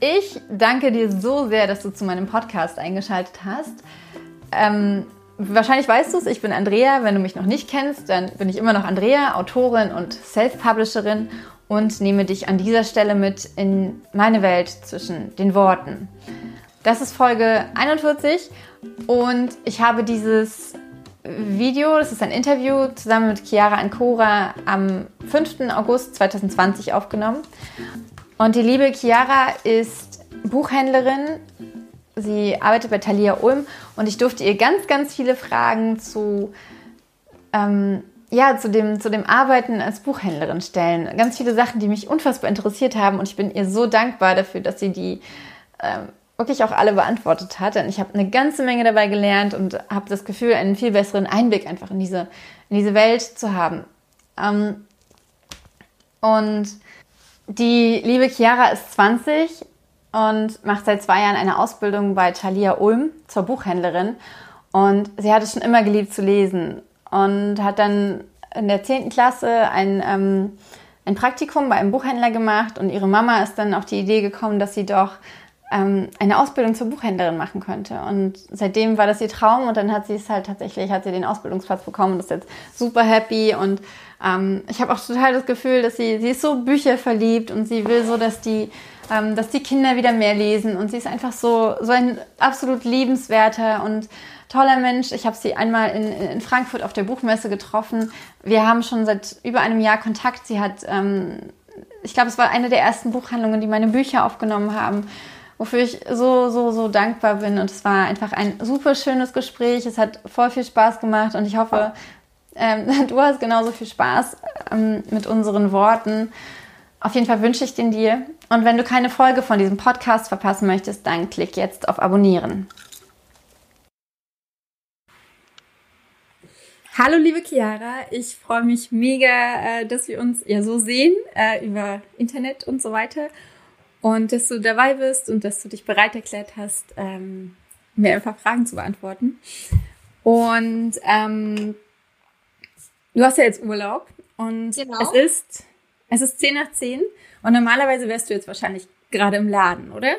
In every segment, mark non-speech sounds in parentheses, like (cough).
Ich danke dir so sehr, dass du zu meinem Podcast eingeschaltet hast. Ähm, wahrscheinlich weißt du es, ich bin Andrea. Wenn du mich noch nicht kennst, dann bin ich immer noch Andrea, Autorin und Self-Publisherin und nehme dich an dieser Stelle mit in meine Welt zwischen den Worten. Das ist Folge 41 und ich habe dieses Video, das ist ein Interview zusammen mit Chiara Ancora am 5. August 2020 aufgenommen. Und die liebe Chiara ist Buchhändlerin. Sie arbeitet bei Thalia Ulm und ich durfte ihr ganz, ganz viele Fragen zu, ähm, ja, zu, dem, zu dem Arbeiten als Buchhändlerin stellen. Ganz viele Sachen, die mich unfassbar interessiert haben und ich bin ihr so dankbar dafür, dass sie die ähm, wirklich auch alle beantwortet hat. Denn ich habe eine ganze Menge dabei gelernt und habe das Gefühl, einen viel besseren Einblick einfach in diese, in diese Welt zu haben. Ähm, und die liebe Chiara ist 20 und macht seit zwei Jahren eine Ausbildung bei Thalia Ulm zur Buchhändlerin. Und sie hat es schon immer geliebt zu lesen und hat dann in der 10. Klasse ein, ähm, ein Praktikum bei einem Buchhändler gemacht und ihre Mama ist dann auf die Idee gekommen, dass sie doch ähm, eine Ausbildung zur Buchhändlerin machen könnte. Und seitdem war das ihr Traum und dann hat sie es halt tatsächlich, hat sie den Ausbildungsplatz bekommen und ist jetzt super happy und ähm, ich habe auch total das Gefühl, dass sie, sie ist so Bücher verliebt und sie will so, dass die, ähm, dass die Kinder wieder mehr lesen und sie ist einfach so, so ein absolut liebenswerter und toller Mensch. Ich habe sie einmal in, in Frankfurt auf der Buchmesse getroffen. Wir haben schon seit über einem Jahr Kontakt. Sie hat, ähm, ich glaube, es war eine der ersten Buchhandlungen, die meine Bücher aufgenommen haben wofür ich so, so, so dankbar bin. Und es war einfach ein super schönes Gespräch. Es hat voll viel Spaß gemacht und ich hoffe, ähm, (laughs) du hast genauso viel Spaß ähm, mit unseren Worten. Auf jeden Fall wünsche ich den dir. Und wenn du keine Folge von diesem Podcast verpassen möchtest, dann klick jetzt auf Abonnieren. Hallo liebe Chiara, ich freue mich mega, äh, dass wir uns ja so sehen äh, über Internet und so weiter und dass du dabei bist und dass du dich bereit erklärt hast, ähm, mir einfach Fragen zu beantworten. Und ähm, du hast ja jetzt Urlaub und genau. es ist es ist 10 nach 10 und normalerweise wärst du jetzt wahrscheinlich gerade im Laden, oder?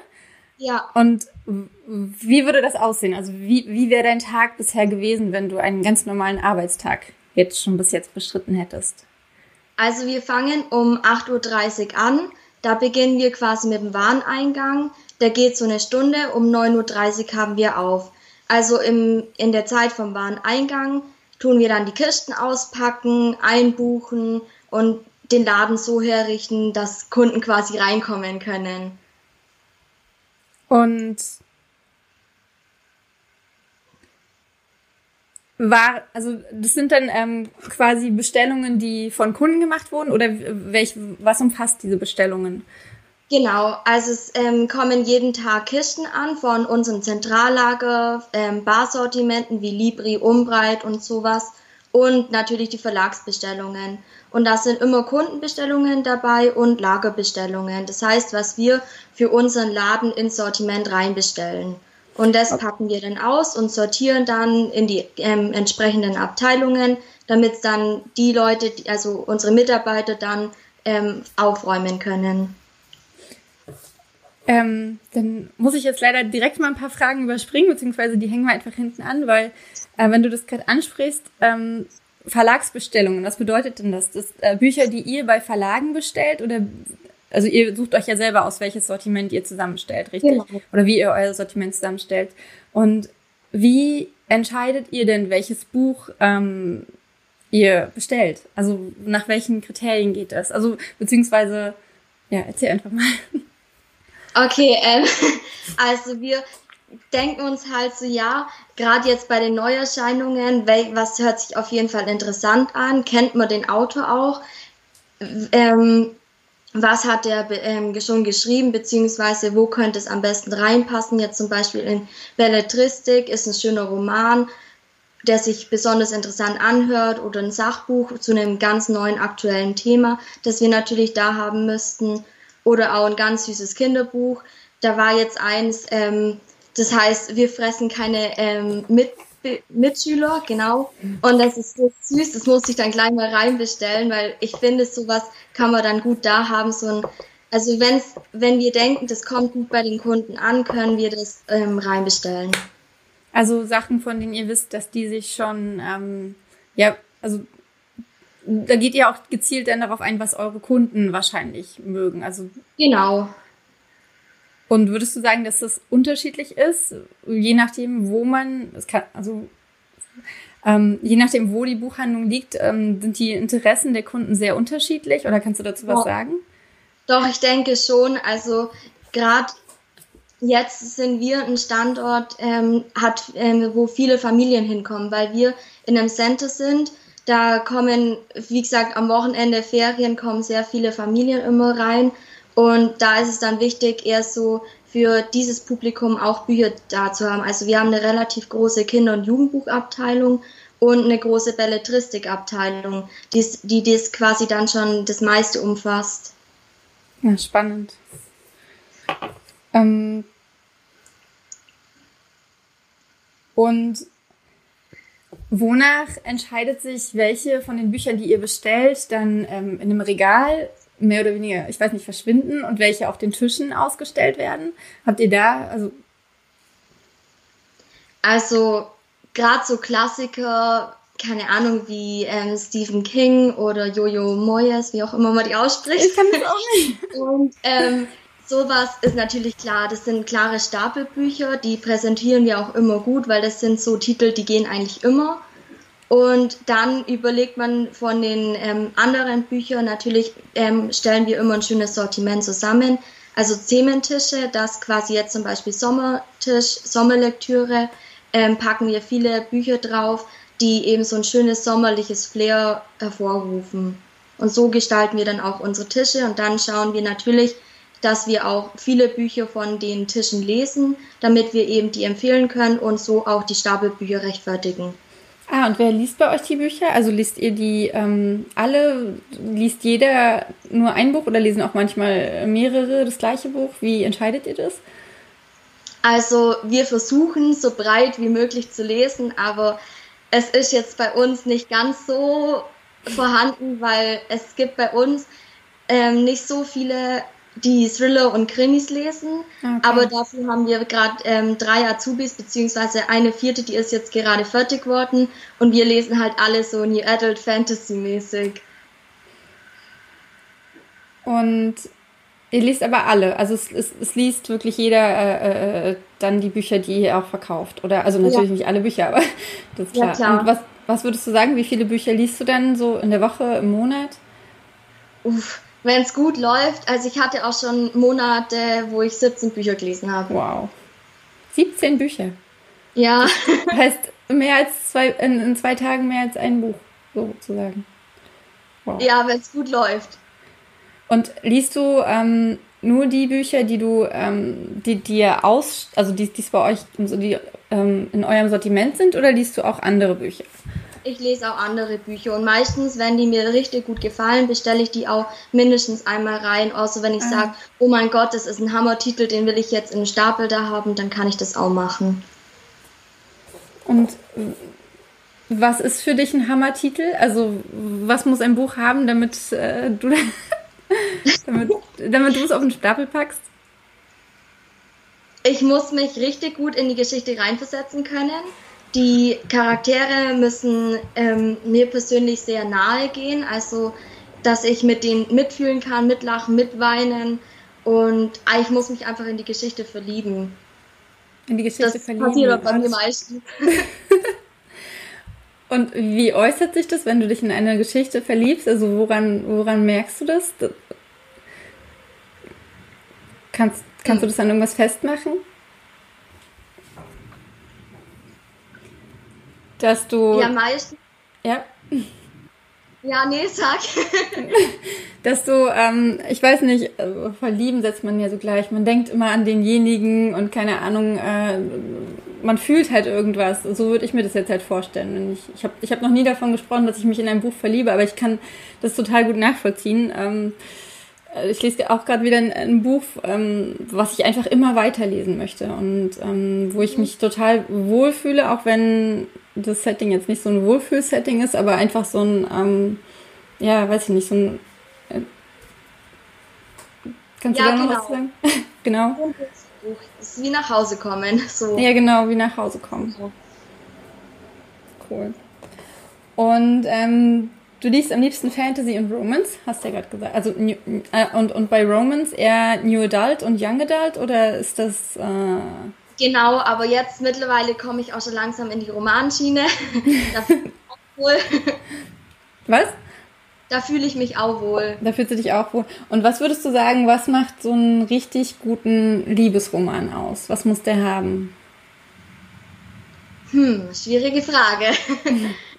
Ja. Und wie würde das aussehen? Also wie, wie wäre dein Tag bisher gewesen, wenn du einen ganz normalen Arbeitstag jetzt schon bis jetzt bestritten hättest? Also wir fangen um 8.30 Uhr an da beginnen wir quasi mit dem Wareneingang. Der geht so eine Stunde. Um 9.30 Uhr haben wir auf. Also im, in der Zeit vom Wareneingang tun wir dann die Kisten auspacken, einbuchen und den Laden so herrichten, dass Kunden quasi reinkommen können. Und war, also das sind dann ähm, quasi Bestellungen, die von Kunden gemacht wurden oder welch, was umfasst diese Bestellungen? Genau, also es ähm, kommen jeden Tag Kisten an von unserem Zentrallager, ähm, Barsortimenten wie Libri, Umbreit und sowas und natürlich die Verlagsbestellungen. Und da sind immer Kundenbestellungen dabei und Lagerbestellungen. Das heißt, was wir für unseren Laden ins Sortiment reinbestellen. Und das packen wir dann aus und sortieren dann in die ähm, entsprechenden Abteilungen, damit dann die Leute, also unsere Mitarbeiter dann ähm, aufräumen können. Ähm, dann muss ich jetzt leider direkt mal ein paar Fragen überspringen, beziehungsweise die hängen wir einfach hinten an, weil äh, wenn du das gerade ansprichst, ähm, Verlagsbestellungen, was bedeutet denn das? Das äh, Bücher, die ihr bei Verlagen bestellt oder also ihr sucht euch ja selber aus, welches Sortiment ihr zusammenstellt, richtig? Genau. Oder wie ihr euer Sortiment zusammenstellt. Und wie entscheidet ihr denn, welches Buch ähm, ihr bestellt? Also nach welchen Kriterien geht das? Also beziehungsweise, ja, erzähl einfach mal. (laughs) Okay, ähm, (laughs) also wir denken uns halt so, ja, gerade jetzt bei den Neuerscheinungen, was hört sich auf jeden Fall interessant an, kennt man den Autor auch. Ähm, was hat er ähm, schon geschrieben, beziehungsweise wo könnte es am besten reinpassen. Jetzt zum Beispiel in Belletristik ist ein schöner Roman, der sich besonders interessant anhört oder ein Sachbuch zu einem ganz neuen aktuellen Thema, das wir natürlich da haben müssten. Oder auch ein ganz süßes Kinderbuch. Da war jetzt eins, ähm, das heißt, wir fressen keine ähm, mit Mitschüler, genau. Und das ist so süß, das muss ich dann gleich mal reinbestellen, weil ich finde, sowas kann man dann gut da haben, so ein Also wenn's, wenn wir denken, das kommt gut bei den Kunden an, können wir das ähm, reinbestellen. Also Sachen, von denen ihr wisst, dass die sich schon, ähm, ja, also da geht ihr auch gezielt dann darauf ein, was eure Kunden wahrscheinlich mögen. Also genau. Und würdest du sagen, dass das unterschiedlich ist, je nachdem, wo man, es kann, also ähm, je nachdem, wo die Buchhandlung liegt, ähm, sind die Interessen der Kunden sehr unterschiedlich oder kannst du dazu was ja. sagen? Doch, ich denke schon. Also gerade jetzt sind wir ein Standort, ähm, hat, ähm, wo viele Familien hinkommen, weil wir in einem Center sind. Da kommen, wie gesagt, am Wochenende Ferien kommen sehr viele Familien immer rein. Und da ist es dann wichtig, eher so für dieses Publikum auch Bücher da zu haben. Also wir haben eine relativ große Kinder- und Jugendbuchabteilung und eine große Belletristikabteilung, die, die das quasi dann schon das meiste umfasst. Ja, spannend. Ähm und wonach entscheidet sich, welche von den Büchern, die ihr bestellt, dann ähm, in einem Regal mehr oder weniger, ich weiß nicht, verschwinden und welche auf den Tischen ausgestellt werden? Habt ihr da, also. Also, gerade so Klassiker, keine Ahnung, wie ähm, Stephen King oder Jojo Moyes, wie auch immer man die ausspricht. Ich kann das auch nicht. und ähm, sowas ist natürlich klar. Das sind klare Stapelbücher, die präsentieren wir auch immer gut, weil das sind so Titel, die gehen eigentlich immer. Und dann überlegt man von den ähm, anderen Büchern, natürlich ähm, stellen wir immer ein schönes Sortiment zusammen. Also Thementische, das quasi jetzt zum Beispiel Sommertisch, Sommerlektüre, ähm, packen wir viele Bücher drauf, die eben so ein schönes sommerliches Flair hervorrufen. Und so gestalten wir dann auch unsere Tische und dann schauen wir natürlich, dass wir auch viele Bücher von den Tischen lesen, damit wir eben die empfehlen können und so auch die Stapelbücher rechtfertigen. Ah, und wer liest bei euch die Bücher? Also liest ihr die ähm, alle? Liest jeder nur ein Buch oder lesen auch manchmal mehrere das gleiche Buch? Wie entscheidet ihr das? Also wir versuchen so breit wie möglich zu lesen, aber es ist jetzt bei uns nicht ganz so vorhanden, weil es gibt bei uns ähm, nicht so viele die Thriller und Krimis lesen. Okay. Aber dafür haben wir gerade ähm, drei Azubis, beziehungsweise eine vierte, die ist jetzt gerade fertig worden. Und wir lesen halt alle so New Adult Fantasy mäßig. Und ihr liest aber alle. Also es, es, es liest wirklich jeder äh, äh, dann die Bücher, die ihr auch verkauft. Oder also natürlich ja. nicht alle Bücher, (laughs) aber das ist klar. Ja, klar. Und was, was würdest du sagen, wie viele Bücher liest du dann so in der Woche, im Monat? Uff wenn es gut läuft. Also ich hatte auch schon Monate, wo ich 17 Bücher gelesen habe. Wow. 17 Bücher? Ja. Das heißt, mehr als zwei, in, in zwei Tagen mehr als ein Buch, sozusagen. Wow. Ja, wenn es gut läuft. Und liest du ähm, nur die Bücher, die du, ähm, die dir aus, also die es bei euch die, ähm, in eurem Sortiment sind, oder liest du auch andere Bücher? Ich lese auch andere Bücher und meistens, wenn die mir richtig gut gefallen, bestelle ich die auch mindestens einmal rein. Außer wenn ich ah. sage, oh mein Gott, das ist ein Hammertitel, den will ich jetzt im Stapel da haben, dann kann ich das auch machen. Und was ist für dich ein Hammertitel? Also was muss ein Buch haben, damit äh, du (laughs) damit, damit du es auf den Stapel packst? Ich muss mich richtig gut in die Geschichte reinversetzen können. Die Charaktere müssen ähm, mir persönlich sehr nahe gehen, also dass ich mit denen mitfühlen kann, mitlachen, mitweinen und ich muss mich einfach in die Geschichte verlieben. In die Geschichte das verlieben. Das passiert bei mir meistens. (laughs) und wie äußert sich das, wenn du dich in eine Geschichte verliebst? Also woran, woran merkst du das? Kannst, kannst du das an irgendwas festmachen? Dass du. Ja, meistens. Ja. Ja, nee, sag. (laughs) dass du, ähm, ich weiß nicht, also verlieben setzt man ja so gleich. Man denkt immer an denjenigen und keine Ahnung, äh, man fühlt halt irgendwas. So würde ich mir das jetzt halt vorstellen. ich ich habe ich hab noch nie davon gesprochen, dass ich mich in ein Buch verliebe, aber ich kann das total gut nachvollziehen. Ähm, äh, ich lese auch gerade wieder ein, ein Buch, ähm, was ich einfach immer weiterlesen möchte und ähm, wo ich mich total wohlfühle, auch wenn das Setting jetzt nicht so ein Wohlfühl-Setting ist, aber einfach so ein, ähm, ja, weiß ich nicht, so ein, äh, Kannst ja, du da noch genau. was sagen? (laughs) genau. Es ist wie nach Hause kommen. (laughs) So. Ja, genau, wie nach Hause kommen. Cool. Und ähm, du liest am liebsten Fantasy und Romance, hast du ja gerade gesagt. Also äh, und, und bei Romance eher New Adult und Young Adult oder ist das. Äh Genau, aber jetzt mittlerweile komme ich auch schon langsam in die Romanschiene. (laughs) da fühle ich mich auch wohl. Was? Da fühle ich mich auch wohl. Da fühlst du dich auch wohl. Und was würdest du sagen, was macht so einen richtig guten Liebesroman aus? Was muss der haben? Hm, schwierige Frage. (laughs)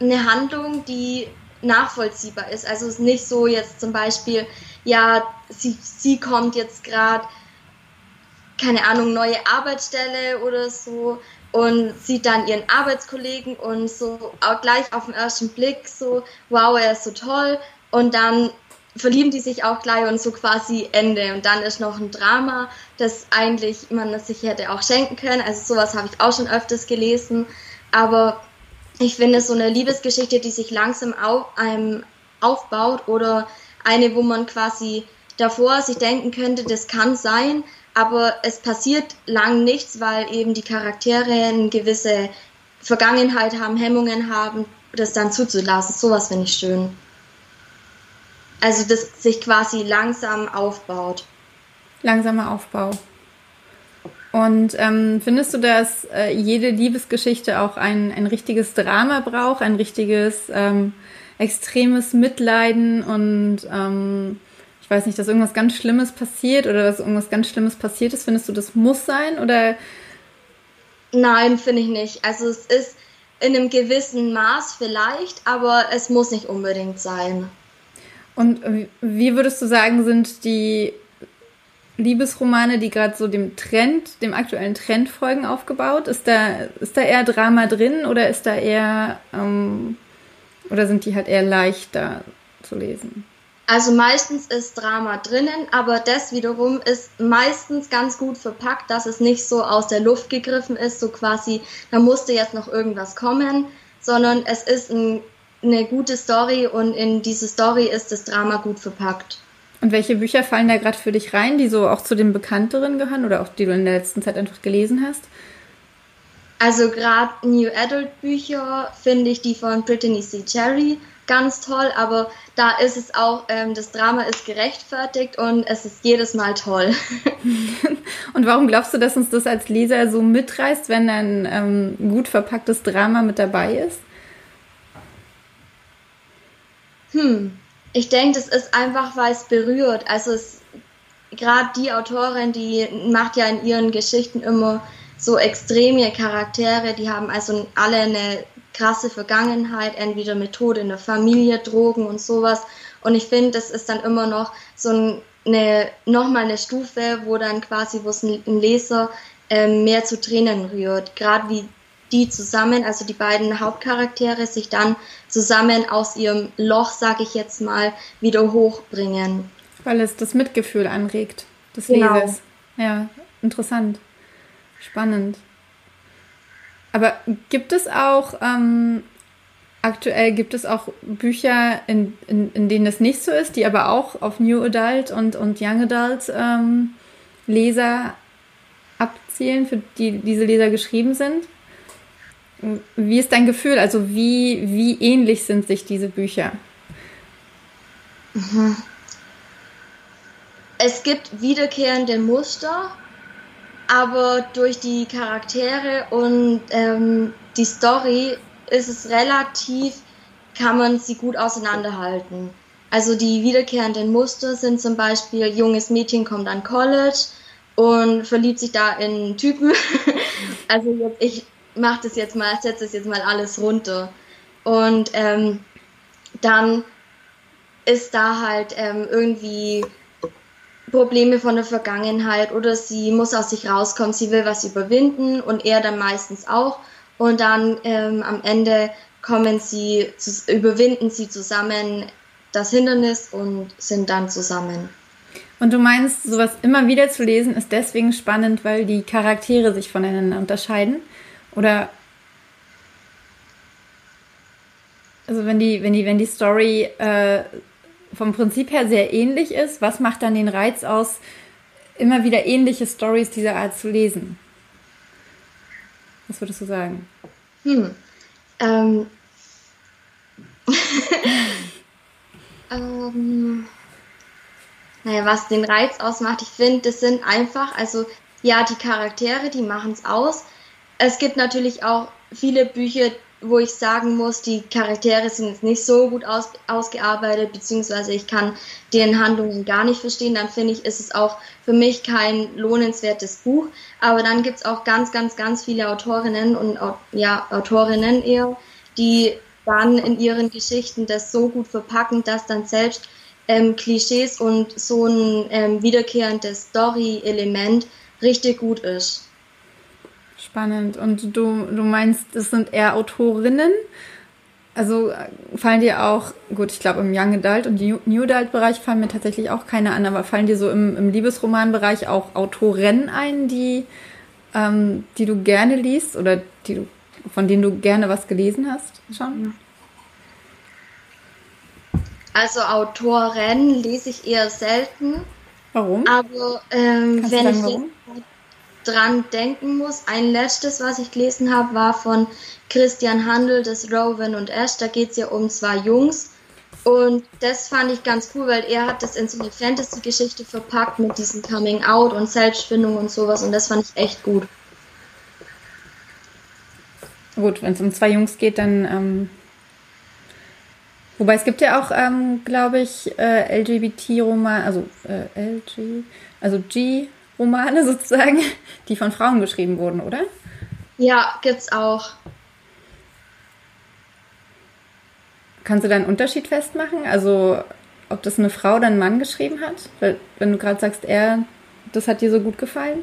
Eine Handlung, die nachvollziehbar ist. Also es ist nicht so jetzt zum Beispiel, ja, sie, sie kommt jetzt gerade, keine Ahnung, neue Arbeitsstelle oder so und sieht dann ihren Arbeitskollegen und so auch gleich auf den ersten Blick so, wow, er ist so toll. Und dann verlieben die sich auch gleich und so quasi Ende. Und dann ist noch ein Drama, das eigentlich man sich hätte auch schenken können, also sowas habe ich auch schon öfters gelesen, aber ich finde so eine Liebesgeschichte, die sich langsam auf, einem aufbaut oder eine, wo man quasi davor sich denken könnte, das kann sein, aber es passiert lang nichts, weil eben die Charaktere eine gewisse Vergangenheit haben, Hemmungen haben, das dann zuzulassen. Sowas finde ich schön. Also, das sich quasi langsam aufbaut. Langsamer Aufbau. Und ähm, findest du, dass äh, jede Liebesgeschichte auch ein, ein richtiges Drama braucht, ein richtiges ähm, extremes Mitleiden und ähm, ich weiß nicht, dass irgendwas ganz Schlimmes passiert oder dass irgendwas ganz Schlimmes passiert ist. Findest du, das muss sein oder? Nein, finde ich nicht. Also es ist in einem gewissen Maß vielleicht, aber es muss nicht unbedingt sein. Und wie würdest du sagen, sind die Liebesromane, die gerade so dem Trend, dem aktuellen Trend folgen, aufgebaut? Ist da, ist da eher Drama drin oder ist da eher ähm, oder sind die halt eher leichter zu lesen? Also meistens ist Drama drinnen, aber das wiederum ist meistens ganz gut verpackt, dass es nicht so aus der Luft gegriffen ist, so quasi, da musste jetzt noch irgendwas kommen, sondern es ist ein, eine gute Story und in diese Story ist das Drama gut verpackt. Und welche Bücher fallen da gerade für dich rein, die so auch zu den bekannteren gehören oder auch die du in der letzten Zeit einfach gelesen hast? Also gerade New Adult Bücher finde ich die von Brittany C. Cherry ganz toll, aber da ist es auch, ähm, das Drama ist gerechtfertigt und es ist jedes Mal toll. (laughs) und warum glaubst du, dass uns das als Leser so mitreißt, wenn ein ähm, gut verpacktes Drama mit dabei ist? Hm, ich denke, das ist einfach, weil es berührt. Also gerade die Autorin, die macht ja in ihren Geschichten immer so extreme Charaktere, die haben also alle eine krasse Vergangenheit, entweder mit Tod in der Familie, Drogen und sowas. Und ich finde, das ist dann immer noch so eine, nochmal eine Stufe, wo dann quasi, wo es ein Leser ähm, mehr zu Tränen rührt. Gerade wie die zusammen, also die beiden Hauptcharaktere, sich dann zusammen aus ihrem Loch, sag ich jetzt mal, wieder hochbringen. Weil es das Mitgefühl anregt, des genau. Lesers. Ja, interessant. Spannend. Aber gibt es auch, ähm, aktuell gibt es auch Bücher, in, in, in denen das nicht so ist, die aber auch auf New Adult und, und Young Adult ähm, Leser abzielen, für die diese Leser geschrieben sind? Wie ist dein Gefühl? Also wie, wie ähnlich sind sich diese Bücher? Mhm. Es gibt wiederkehrende Muster, aber durch die Charaktere und ähm, die Story ist es relativ, kann man sie gut auseinanderhalten. Also die wiederkehrenden Muster sind zum Beispiel, junges Mädchen kommt an College und verliebt sich da in Typen. (laughs) also ich mache das jetzt mal, setze das jetzt mal alles runter. Und ähm, dann ist da halt ähm, irgendwie Probleme von der Vergangenheit oder sie muss aus sich rauskommen, sie will was überwinden und er dann meistens auch. Und dann ähm, am Ende kommen sie, überwinden sie zusammen das Hindernis und sind dann zusammen. Und du meinst, sowas immer wieder zu lesen ist deswegen spannend, weil die Charaktere sich voneinander unterscheiden? Oder also wenn die, wenn die, wenn die Story äh, vom Prinzip her sehr ähnlich ist, was macht dann den Reiz aus, immer wieder ähnliche Stories dieser Art zu lesen? Was würdest du sagen? Hm. Ähm. (laughs) ähm. Naja, was den Reiz ausmacht, ich finde, das sind einfach, also ja, die Charaktere, die machen es aus. Es gibt natürlich auch viele Bücher, wo ich sagen muss, die Charaktere sind jetzt nicht so gut aus, ausgearbeitet, beziehungsweise ich kann deren Handlungen gar nicht verstehen, dann finde ich, ist es auch für mich kein lohnenswertes Buch. Aber dann gibt es auch ganz, ganz, ganz viele Autorinnen und ja, Autorinnen eher, die dann in ihren Geschichten das so gut verpacken, dass dann selbst ähm, Klischees und so ein ähm, wiederkehrendes Story-Element richtig gut ist. Spannend. Und du, du meinst, das sind eher Autorinnen? Also fallen dir auch, gut, ich glaube im Young Adult und New Adult Bereich fallen mir tatsächlich auch keine an, aber fallen dir so im, im Liebesromanbereich auch Autorinnen ein, die, ähm, die du gerne liest oder die du, von denen du gerne was gelesen hast schon? Also Autoren lese ich eher selten. Warum? Aber ähm, wenn sagen, ich warum? Dran denken muss. Ein letztes, was ich gelesen habe, war von Christian Handel, das Rowan und Ash. Da geht es ja um zwei Jungs. Und das fand ich ganz cool, weil er hat das in so eine Fantasy-Geschichte verpackt mit diesem Coming Out und Selbstfindung und sowas. Und das fand ich echt gut. Gut, wenn es um zwei Jungs geht, dann. Ähm, wobei es gibt ja auch, ähm, glaube ich, äh, LGBT-Roman, also äh, LG, also G Romane sozusagen, (laughs) die von Frauen geschrieben wurden, oder? Ja, gibt's auch. Kannst du da einen Unterschied festmachen? Also, ob das eine Frau oder ein Mann geschrieben hat? Weil, wenn du gerade sagst, er, das hat dir so gut gefallen?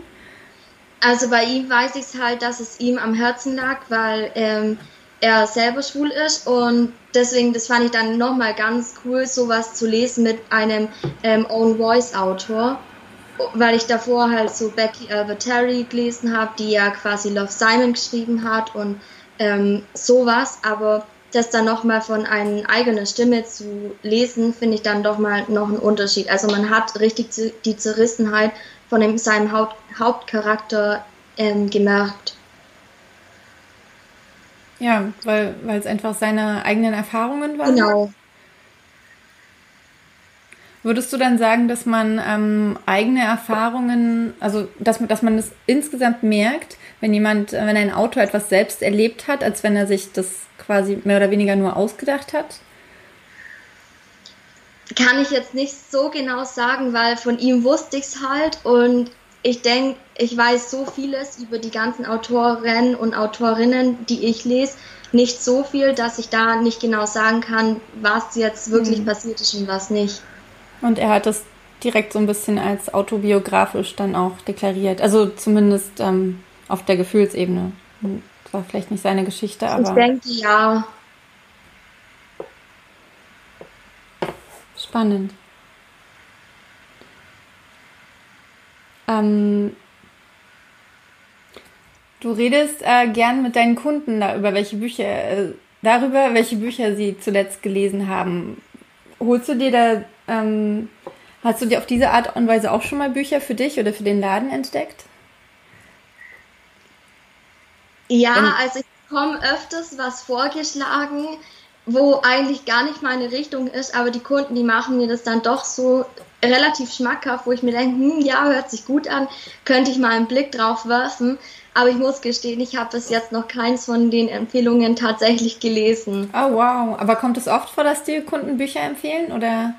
Also bei ihm weiß ich es halt, dass es ihm am Herzen lag, weil ähm, er selber schwul ist und deswegen, das fand ich dann nochmal ganz cool, sowas zu lesen mit einem ähm, Own Voice Autor weil ich davor halt so Becky Albertari gelesen habe, die ja quasi Love Simon geschrieben hat und ähm, sowas, aber das dann nochmal von einer eigenen Stimme zu lesen, finde ich dann doch mal noch einen Unterschied. Also man hat richtig die Zerrissenheit von dem, seinem Haupt, Hauptcharakter ähm, gemerkt. Ja, weil es einfach seine eigenen Erfahrungen waren. Genau. Würdest du dann sagen, dass man ähm, eigene Erfahrungen, also dass, dass man das insgesamt merkt, wenn jemand, wenn ein Autor etwas selbst erlebt hat, als wenn er sich das quasi mehr oder weniger nur ausgedacht hat? Kann ich jetzt nicht so genau sagen, weil von ihm wusste ich es halt und ich denke, ich weiß so vieles über die ganzen Autoren und Autorinnen, die ich lese, nicht so viel, dass ich da nicht genau sagen kann, was jetzt wirklich mhm. passiert ist und was nicht. Und er hat das direkt so ein bisschen als autobiografisch dann auch deklariert. Also zumindest ähm, auf der Gefühlsebene. Das war vielleicht nicht seine Geschichte, aber. Ich denke ja. Spannend. Ähm, du redest äh, gern mit deinen Kunden da über welche Bücher, äh, darüber, welche Bücher sie zuletzt gelesen haben. Holst du dir da ähm, hast du dir auf diese Art und Weise auch schon mal Bücher für dich oder für den Laden entdeckt? Ja, Wenn, also ich bekomme öfters was vorgeschlagen, wo eigentlich gar nicht meine Richtung ist, aber die Kunden, die machen mir das dann doch so relativ schmackhaft, wo ich mir denke, hm, ja, hört sich gut an, könnte ich mal einen Blick drauf werfen. Aber ich muss gestehen, ich habe bis jetzt noch keins von den Empfehlungen tatsächlich gelesen. Oh wow, aber kommt es oft vor, dass die Kunden Bücher empfehlen oder?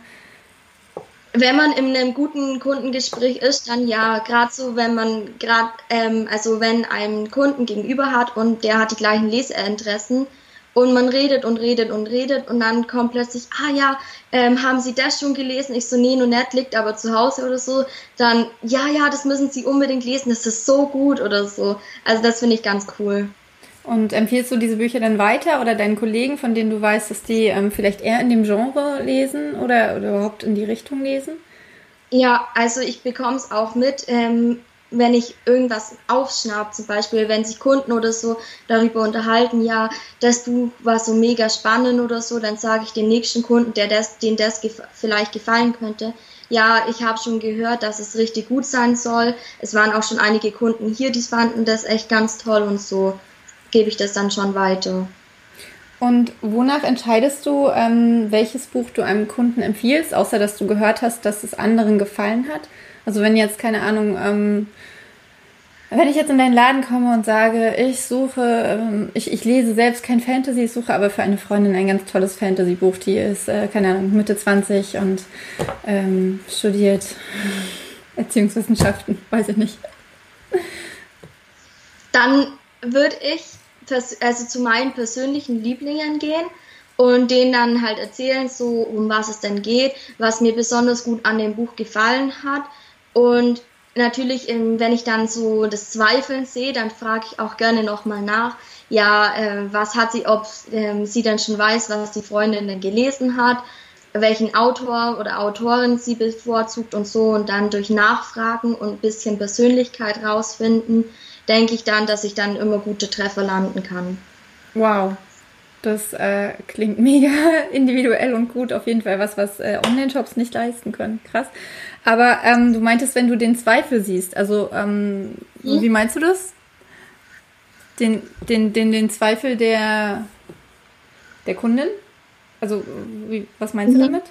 Wenn man in einem guten Kundengespräch ist, dann ja, gerade so, wenn man gerade, ähm, also wenn ein Kunden gegenüber hat und der hat die gleichen Leseinteressen und man redet und redet und redet und dann kommt plötzlich, ah ja, ähm, haben Sie das schon gelesen? Ich so, nee, nur nett, liegt aber zu Hause oder so. Dann, ja, ja, das müssen Sie unbedingt lesen, das ist so gut oder so. Also das finde ich ganz cool. Und empfiehlst du diese Bücher dann weiter oder deinen Kollegen, von denen du weißt, dass die ähm, vielleicht eher in dem Genre lesen oder, oder überhaupt in die Richtung lesen? Ja, also ich bekomme es auch mit. Ähm, wenn ich irgendwas aufschnapp, zum Beispiel, wenn sich Kunden oder so darüber unterhalten, ja, das Buch war so mega spannend oder so, dann sage ich dem nächsten Kunden, der das, dem das gef vielleicht gefallen könnte, ja, ich habe schon gehört, dass es richtig gut sein soll. Es waren auch schon einige Kunden hier, die fanden das echt ganz toll und so gebe ich das dann schon weiter. Und wonach entscheidest du, ähm, welches Buch du einem Kunden empfiehlst, außer dass du gehört hast, dass es anderen gefallen hat? Also wenn jetzt, keine Ahnung, ähm, wenn ich jetzt in deinen Laden komme und sage, ich suche, ähm, ich, ich lese selbst kein Fantasy, ich suche aber für eine Freundin ein ganz tolles Fantasy-Buch, die ist, äh, keine Ahnung, Mitte 20 und ähm, studiert (laughs) Erziehungswissenschaften, (laughs) weiß ich nicht. Dann würde ich also zu meinen persönlichen Lieblingen gehen und denen dann halt erzählen, so um was es denn geht, was mir besonders gut an dem Buch gefallen hat. Und natürlich, ähm, wenn ich dann so das Zweifeln sehe, dann frage ich auch gerne nochmal nach, ja, äh, was hat sie, ob äh, sie dann schon weiß, was die Freundin denn gelesen hat, welchen Autor oder Autorin sie bevorzugt und so und dann durch Nachfragen und ein bisschen Persönlichkeit rausfinden, denke ich dann, dass ich dann immer gute Treffer landen kann. Wow. Das äh, klingt (laughs) mega individuell und gut. Auf jeden Fall was, was äh, Online-Shops nicht leisten können. Krass. Aber ähm, du meintest, wenn du den Zweifel siehst, also ähm, hm? wie meinst du das? Den, den, den, den Zweifel der, der Kundin? Also, wie, was meinst mhm. du damit?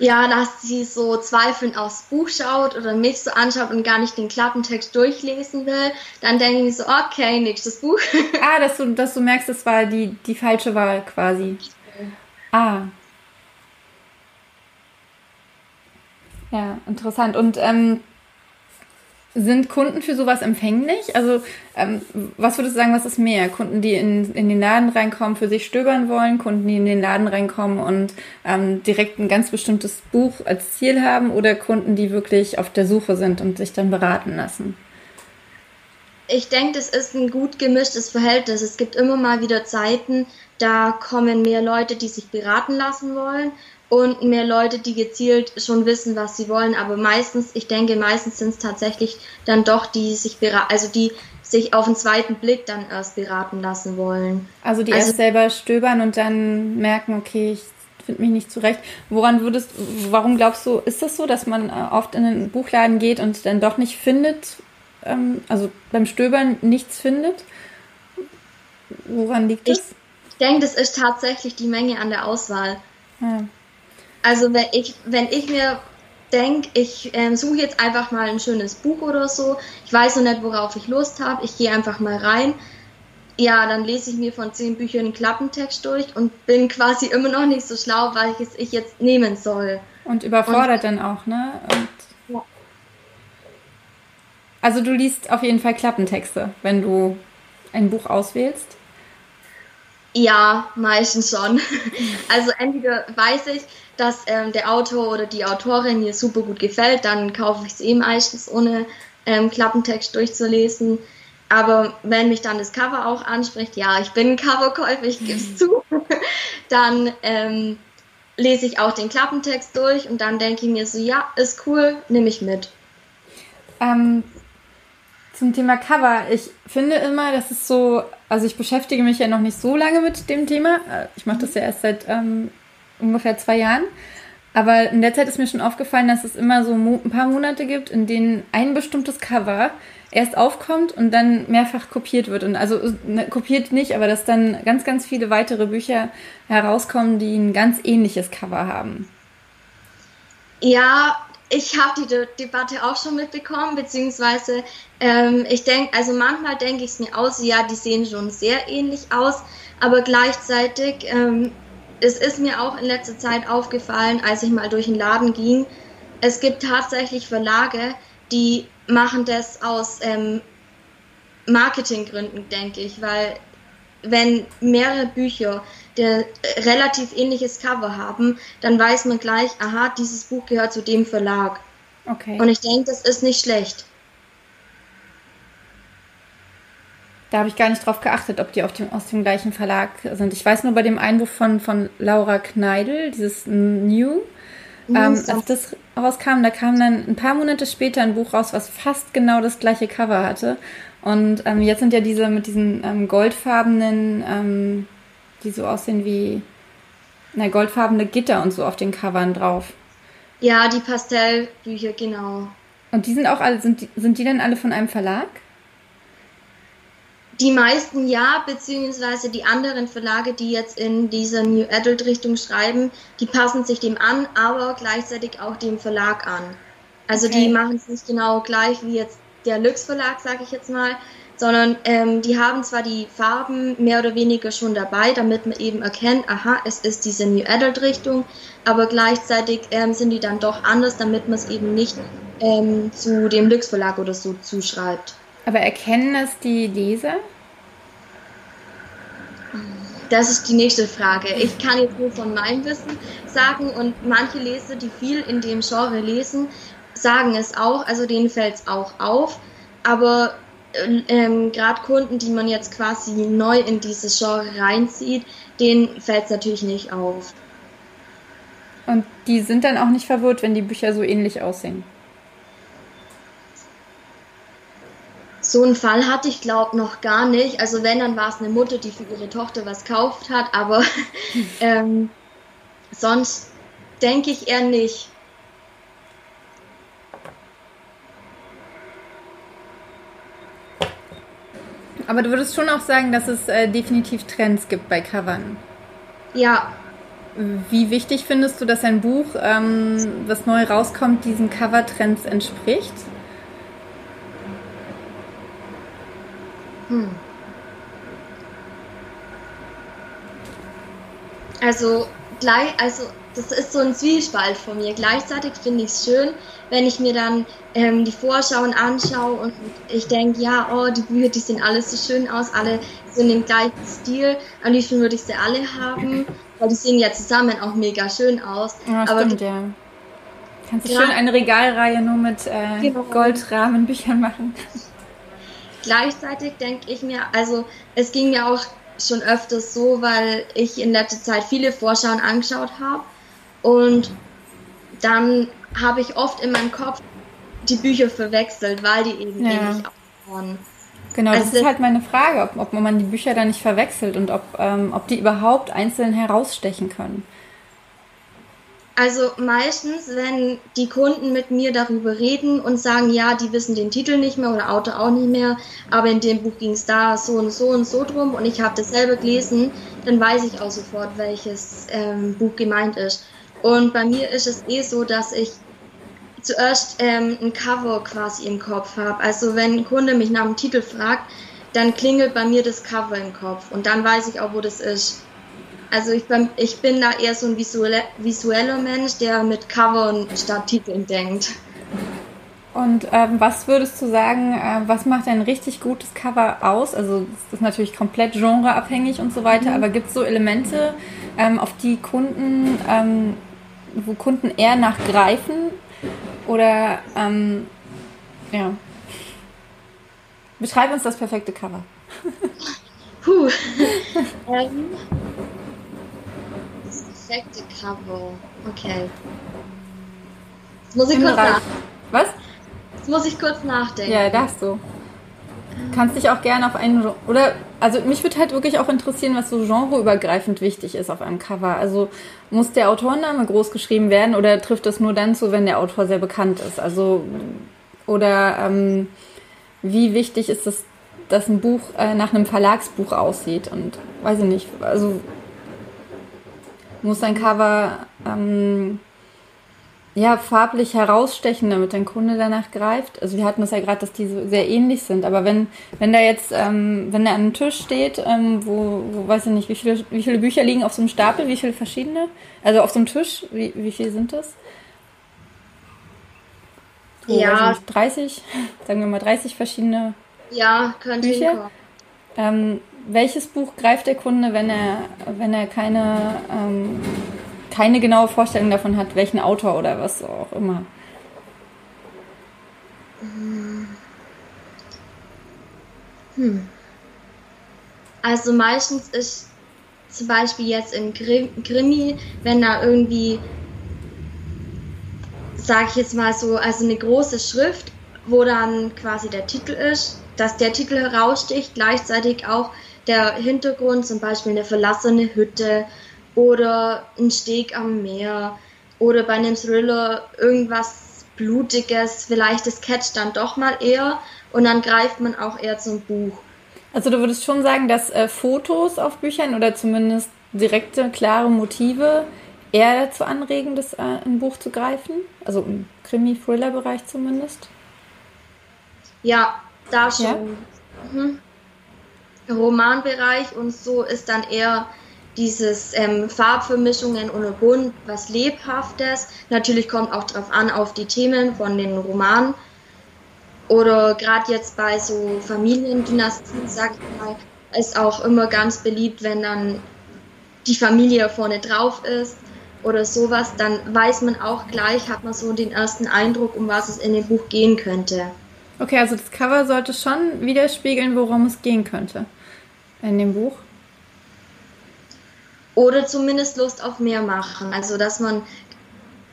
Ja, dass sie so zweifelnd aufs Buch schaut oder mich so anschaut und gar nicht den Klappentext durchlesen will, dann denke ich so, okay, nächstes Buch. (laughs) ah, dass du, dass du merkst, das war die, die falsche Wahl quasi. Ah. Ja, interessant. Und ähm, sind Kunden für sowas empfänglich? Also, ähm, was würdest du sagen, was ist mehr? Kunden, die in, in den Laden reinkommen, für sich stöbern wollen, Kunden, die in den Laden reinkommen und ähm, direkt ein ganz bestimmtes Buch als Ziel haben oder Kunden, die wirklich auf der Suche sind und sich dann beraten lassen? Ich denke, das ist ein gut gemischtes Verhältnis. Es gibt immer mal wieder Zeiten, da kommen mehr Leute, die sich beraten lassen wollen und mehr Leute, die gezielt schon wissen, was sie wollen. Aber meistens, ich denke, meistens sind es tatsächlich dann doch die sich also die sich auf den zweiten Blick dann erst beraten lassen wollen. Also die also, erst selber stöbern und dann merken, okay, ich finde mich nicht zurecht. Woran würdest, warum glaubst du, ist das so, dass man äh, oft in einen Buchladen geht und dann doch nicht findet, ähm, also beim Stöbern nichts findet? Woran liegt das? Ich denke, das ist tatsächlich die Menge an der Auswahl. Ja. Also wenn ich, wenn ich mir denke, ich ähm, suche jetzt einfach mal ein schönes Buch oder so, ich weiß noch nicht, worauf ich Lust habe, ich gehe einfach mal rein, ja, dann lese ich mir von zehn Büchern einen Klappentext durch und bin quasi immer noch nicht so schlau, welches ich jetzt nehmen soll. Und überfordert und, dann auch, ne? Und ja. Also du liest auf jeden Fall Klappentexte, wenn du ein Buch auswählst? Ja, meistens schon. (laughs) Also entweder weiß ich, dass ähm, der Autor oder die Autorin mir super gut gefällt, dann kaufe ich es eh meistens ohne ähm, Klappentext durchzulesen. Aber wenn mich dann das Cover auch anspricht, ja, ich bin Coverkäufer, ich gebe es zu, (laughs) dann ähm, lese ich auch den Klappentext durch und dann denke ich mir so, ja, ist cool, nehme ich mit. Ähm, zum Thema Cover. Ich finde immer, das ist so, also ich beschäftige mich ja noch nicht so lange mit dem Thema. Äh, ich mache das ja erst seit ähm, ungefähr zwei Jahren. Aber in der Zeit ist mir schon aufgefallen, dass es immer so ein paar Monate gibt, in denen ein bestimmtes Cover erst aufkommt und dann mehrfach kopiert wird. Und also ne, kopiert nicht, aber dass dann ganz, ganz viele weitere Bücher herauskommen, die ein ganz ähnliches Cover haben. Ja, ich habe die De Debatte auch schon mitbekommen, beziehungsweise ähm, ich denke, also manchmal denke ich es mir aus, ja, die sehen schon sehr ähnlich aus, aber gleichzeitig, ähm, es ist mir auch in letzter Zeit aufgefallen, als ich mal durch den Laden ging, es gibt tatsächlich Verlage, die machen das aus ähm, Marketinggründen, denke ich, weil wenn mehrere Bücher der relativ ähnliches Cover haben, dann weiß man gleich, aha, dieses Buch gehört zu dem Verlag. Okay. Und ich denke, das ist nicht schlecht. Da habe ich gar nicht drauf geachtet, ob die dem, aus dem gleichen Verlag sind. Ich weiß nur bei dem Einwurf von, von Laura Kneidel, dieses New, ähm, als das rauskam, da kam dann ein paar Monate später ein Buch raus, was fast genau das gleiche Cover hatte. Und ähm, jetzt sind ja diese mit diesen ähm, goldfarbenen, ähm, die so aussehen wie na, goldfarbene Gitter und so auf den Covern drauf. Ja, die Pastellbücher, genau. Und die sind auch alle, sind die, sind die denn alle von einem Verlag? Die meisten ja, beziehungsweise die anderen Verlage, die jetzt in dieser New Adult Richtung schreiben, die passen sich dem an, aber gleichzeitig auch dem Verlag an. Also okay. die machen es nicht genau gleich wie jetzt der Lux Verlag, sage ich jetzt mal, sondern ähm, die haben zwar die Farben mehr oder weniger schon dabei, damit man eben erkennt, aha, es ist diese New Adult Richtung, aber gleichzeitig ähm, sind die dann doch anders, damit man es eben nicht ähm, zu dem Lux Verlag oder so zuschreibt. Aber erkennen das die Leser? Das ist die nächste Frage. Ich kann jetzt nur von meinem Wissen sagen und manche Leser, die viel in dem Genre lesen, sagen es auch, also denen fällt es auch auf. Aber ähm, gerade Kunden, die man jetzt quasi neu in dieses Genre reinzieht, denen fällt es natürlich nicht auf. Und die sind dann auch nicht verwirrt, wenn die Bücher so ähnlich aussehen. So einen Fall hatte ich, glaube noch gar nicht. Also wenn, dann war es eine Mutter, die für ihre Tochter was gekauft hat, aber (laughs) ähm, sonst denke ich eher nicht. Aber du würdest schon auch sagen, dass es äh, definitiv Trends gibt bei Covern. Ja. Wie wichtig findest du, dass ein Buch, ähm, was neu rauskommt, diesen Cover-Trends entspricht? Hm. Also, gleich, also das ist so ein Zwiespalt von mir. Gleichzeitig finde ich es schön, wenn ich mir dann ähm, die Vorschauen anschaue und ich denke, ja, oh, die Bücher, die sehen alle so schön aus, alle sind im gleichen Stil. Am liebsten würde ich sie alle haben, weil die sehen ja zusammen auch mega schön aus. Ja, Aber stimmt, ja. Kannst du schön eine Regalreihe nur mit äh, genau. Goldrahmenbüchern machen. Gleichzeitig denke ich mir, also es ging mir auch schon öfters so, weil ich in letzter Zeit viele Vorschauen angeschaut habe und dann habe ich oft in meinem Kopf die Bücher verwechselt, weil die eben ja. ähnlich aussehen. Genau, also das ist halt meine Frage, ob, ob man die Bücher da nicht verwechselt und ob, ähm, ob die überhaupt einzeln herausstechen können. Also meistens, wenn die Kunden mit mir darüber reden und sagen, ja, die wissen den Titel nicht mehr oder Autor auch nicht mehr, aber in dem Buch ging es da so und so und so drum und ich habe dasselbe gelesen, dann weiß ich auch sofort, welches ähm, Buch gemeint ist. Und bei mir ist es eh so, dass ich zuerst ähm, ein Cover quasi im Kopf habe. Also wenn ein Kunde mich nach dem Titel fragt, dann klingelt bei mir das Cover im Kopf und dann weiß ich auch, wo das ist. Also ich bin, ich bin da eher so ein visuelle, visueller Mensch, der mit Covern statt Titeln denkt. Und ähm, was würdest du sagen, äh, was macht ein richtig gutes Cover aus? Also es ist natürlich komplett genreabhängig und so weiter, mhm. aber gibt es so Elemente, ähm, auf die Kunden, ähm, wo Kunden eher nachgreifen oder ähm, ja. Beschreib uns das perfekte Cover. Puh. (laughs) ähm, perfekte Cover. Okay. Jetzt muss ich kurz nach. Was? Jetzt muss ich kurz nachdenken. Ja, darfst du. Kannst dich auch gerne auf einen oder also mich würde halt wirklich auch interessieren, was so genreübergreifend wichtig ist auf einem Cover. Also muss der Autorenname groß geschrieben werden oder trifft das nur dann zu, wenn der Autor sehr bekannt ist? Also oder ähm, wie wichtig ist es, dass ein Buch äh, nach einem Verlagsbuch aussieht und weiß ich nicht. Also muss ein Cover ähm, ja, farblich herausstechen, damit ein Kunde danach greift. Also wir hatten das ja gerade, dass die so sehr ähnlich sind. Aber wenn, wenn da jetzt, ähm, wenn da an einem Tisch steht, ähm, wo, wo, weiß ich nicht, wie viele, wie viele Bücher liegen auf so einem Stapel, wie viele verschiedene? Also auf so einem Tisch, wie, wie viele sind das? So, ja. Nicht, 30, sagen wir mal 30 verschiedene ja, könnte Bücher. Ähm, welches Buch greift der Kunde, wenn er, wenn er keine, ähm, keine genaue Vorstellung davon hat, welchen Autor oder was auch immer? Hm. Also meistens ist zum Beispiel jetzt in Krimi, wenn da irgendwie sage ich jetzt mal so, also eine große Schrift, wo dann quasi der Titel ist, dass der Titel heraussticht, gleichzeitig auch der Hintergrund, zum Beispiel eine verlassene Hütte oder ein Steg am Meer oder bei einem Thriller irgendwas Blutiges, vielleicht das catcht dann doch mal eher und dann greift man auch eher zum Buch. Also du würdest schon sagen, dass äh, Fotos auf Büchern oder zumindest direkte, klare Motive eher dazu anregen, das äh, ein Buch zu greifen? Also im Krimi-Thriller-Bereich zumindest? Ja, da schon. Ja? Mhm. Romanbereich und so ist dann eher dieses ähm, Farbvermischungen ohne Bunt, was Lebhaftes. Natürlich kommt auch darauf an, auf die Themen von den Romanen. Oder gerade jetzt bei so Familiendynastien, sag ich mal, ist auch immer ganz beliebt, wenn dann die Familie vorne drauf ist oder sowas, dann weiß man auch gleich, hat man so den ersten Eindruck, um was es in dem Buch gehen könnte. Okay, also das Cover sollte schon widerspiegeln, worum es gehen könnte in dem Buch. Oder zumindest Lust auf mehr machen. Also, dass man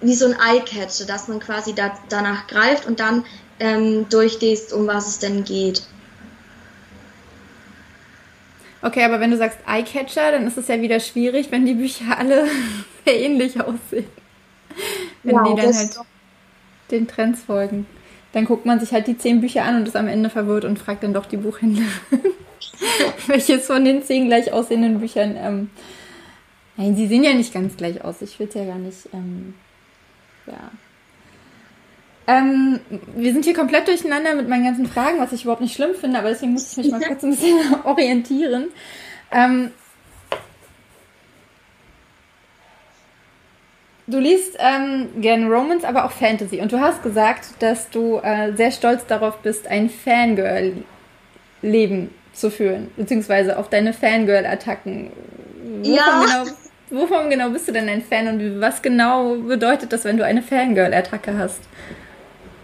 wie so ein Eye-Catcher, dass man quasi da, danach greift und dann ähm, durchliest, um was es denn geht. Okay, aber wenn du sagst Eye-Catcher, dann ist es ja wieder schwierig, wenn die Bücher alle (laughs) sehr ähnlich aussehen. Wenn ja, die dann halt den Trends folgen. Dann guckt man sich halt die zehn Bücher an und ist am Ende verwirrt und fragt dann doch die Buchhändlerin, (laughs) (laughs) welches von den zehn gleich aussehenden Büchern ähm, Nein, sie sehen ja nicht ganz gleich aus. Ich will es ja gar nicht. Ähm, ja. Ähm, wir sind hier komplett durcheinander mit meinen ganzen Fragen, was ich überhaupt nicht schlimm finde, aber deswegen muss ich mich mal kurz ein bisschen (laughs) orientieren. Ähm, du liest ähm, gerne Romans, aber auch Fantasy. Und du hast gesagt, dass du äh, sehr stolz darauf bist, ein Fangirl-Leben zu führen, beziehungsweise auf deine Fangirl-Attacken. Ja. Genau, Wovon genau bist du denn ein Fan und was genau bedeutet das, wenn du eine Fangirl-Attacke hast?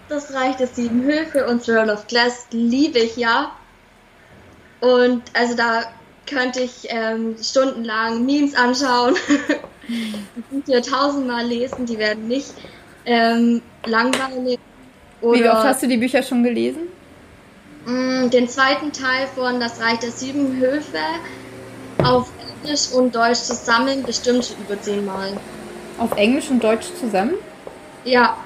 Das Reich der Sieben Höfe und Throne of Glass liebe ich ja. Und also da könnte ich ähm, stundenlang Memes anschauen, (laughs) die tausendmal lesen, die werden nicht ähm, langweilig. Oder, Wie oft hast du die Bücher schon gelesen? Mm, den zweiten Teil von Das Reich der Sieben Höfe auf Englisch und Deutsch zusammen bestimmt über zehnmal. Auf Englisch und Deutsch zusammen? Ja.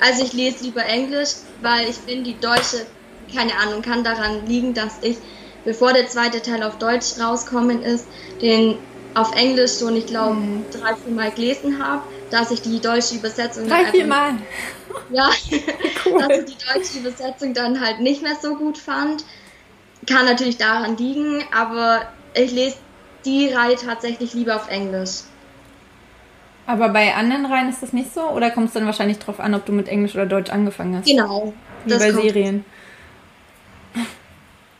Also ich lese lieber Englisch, weil ich finde, die deutsche, keine Ahnung, kann daran liegen, dass ich, bevor der zweite Teil auf Deutsch rauskommen ist, den auf Englisch schon, ich glaube, mhm. drei, vier Mal gelesen habe, dass ich die deutsche Übersetzung. Drei, vier Mal? (laughs) Ja, (laughs) cool. dass ich die deutsche Übersetzung dann halt nicht mehr so gut fand. Kann natürlich daran liegen, aber ich lese die Reihe tatsächlich lieber auf Englisch. Aber bei anderen Reihen ist das nicht so? Oder kommt es dann wahrscheinlich darauf an, ob du mit Englisch oder Deutsch angefangen hast? Genau. Wie bei Serien. (laughs)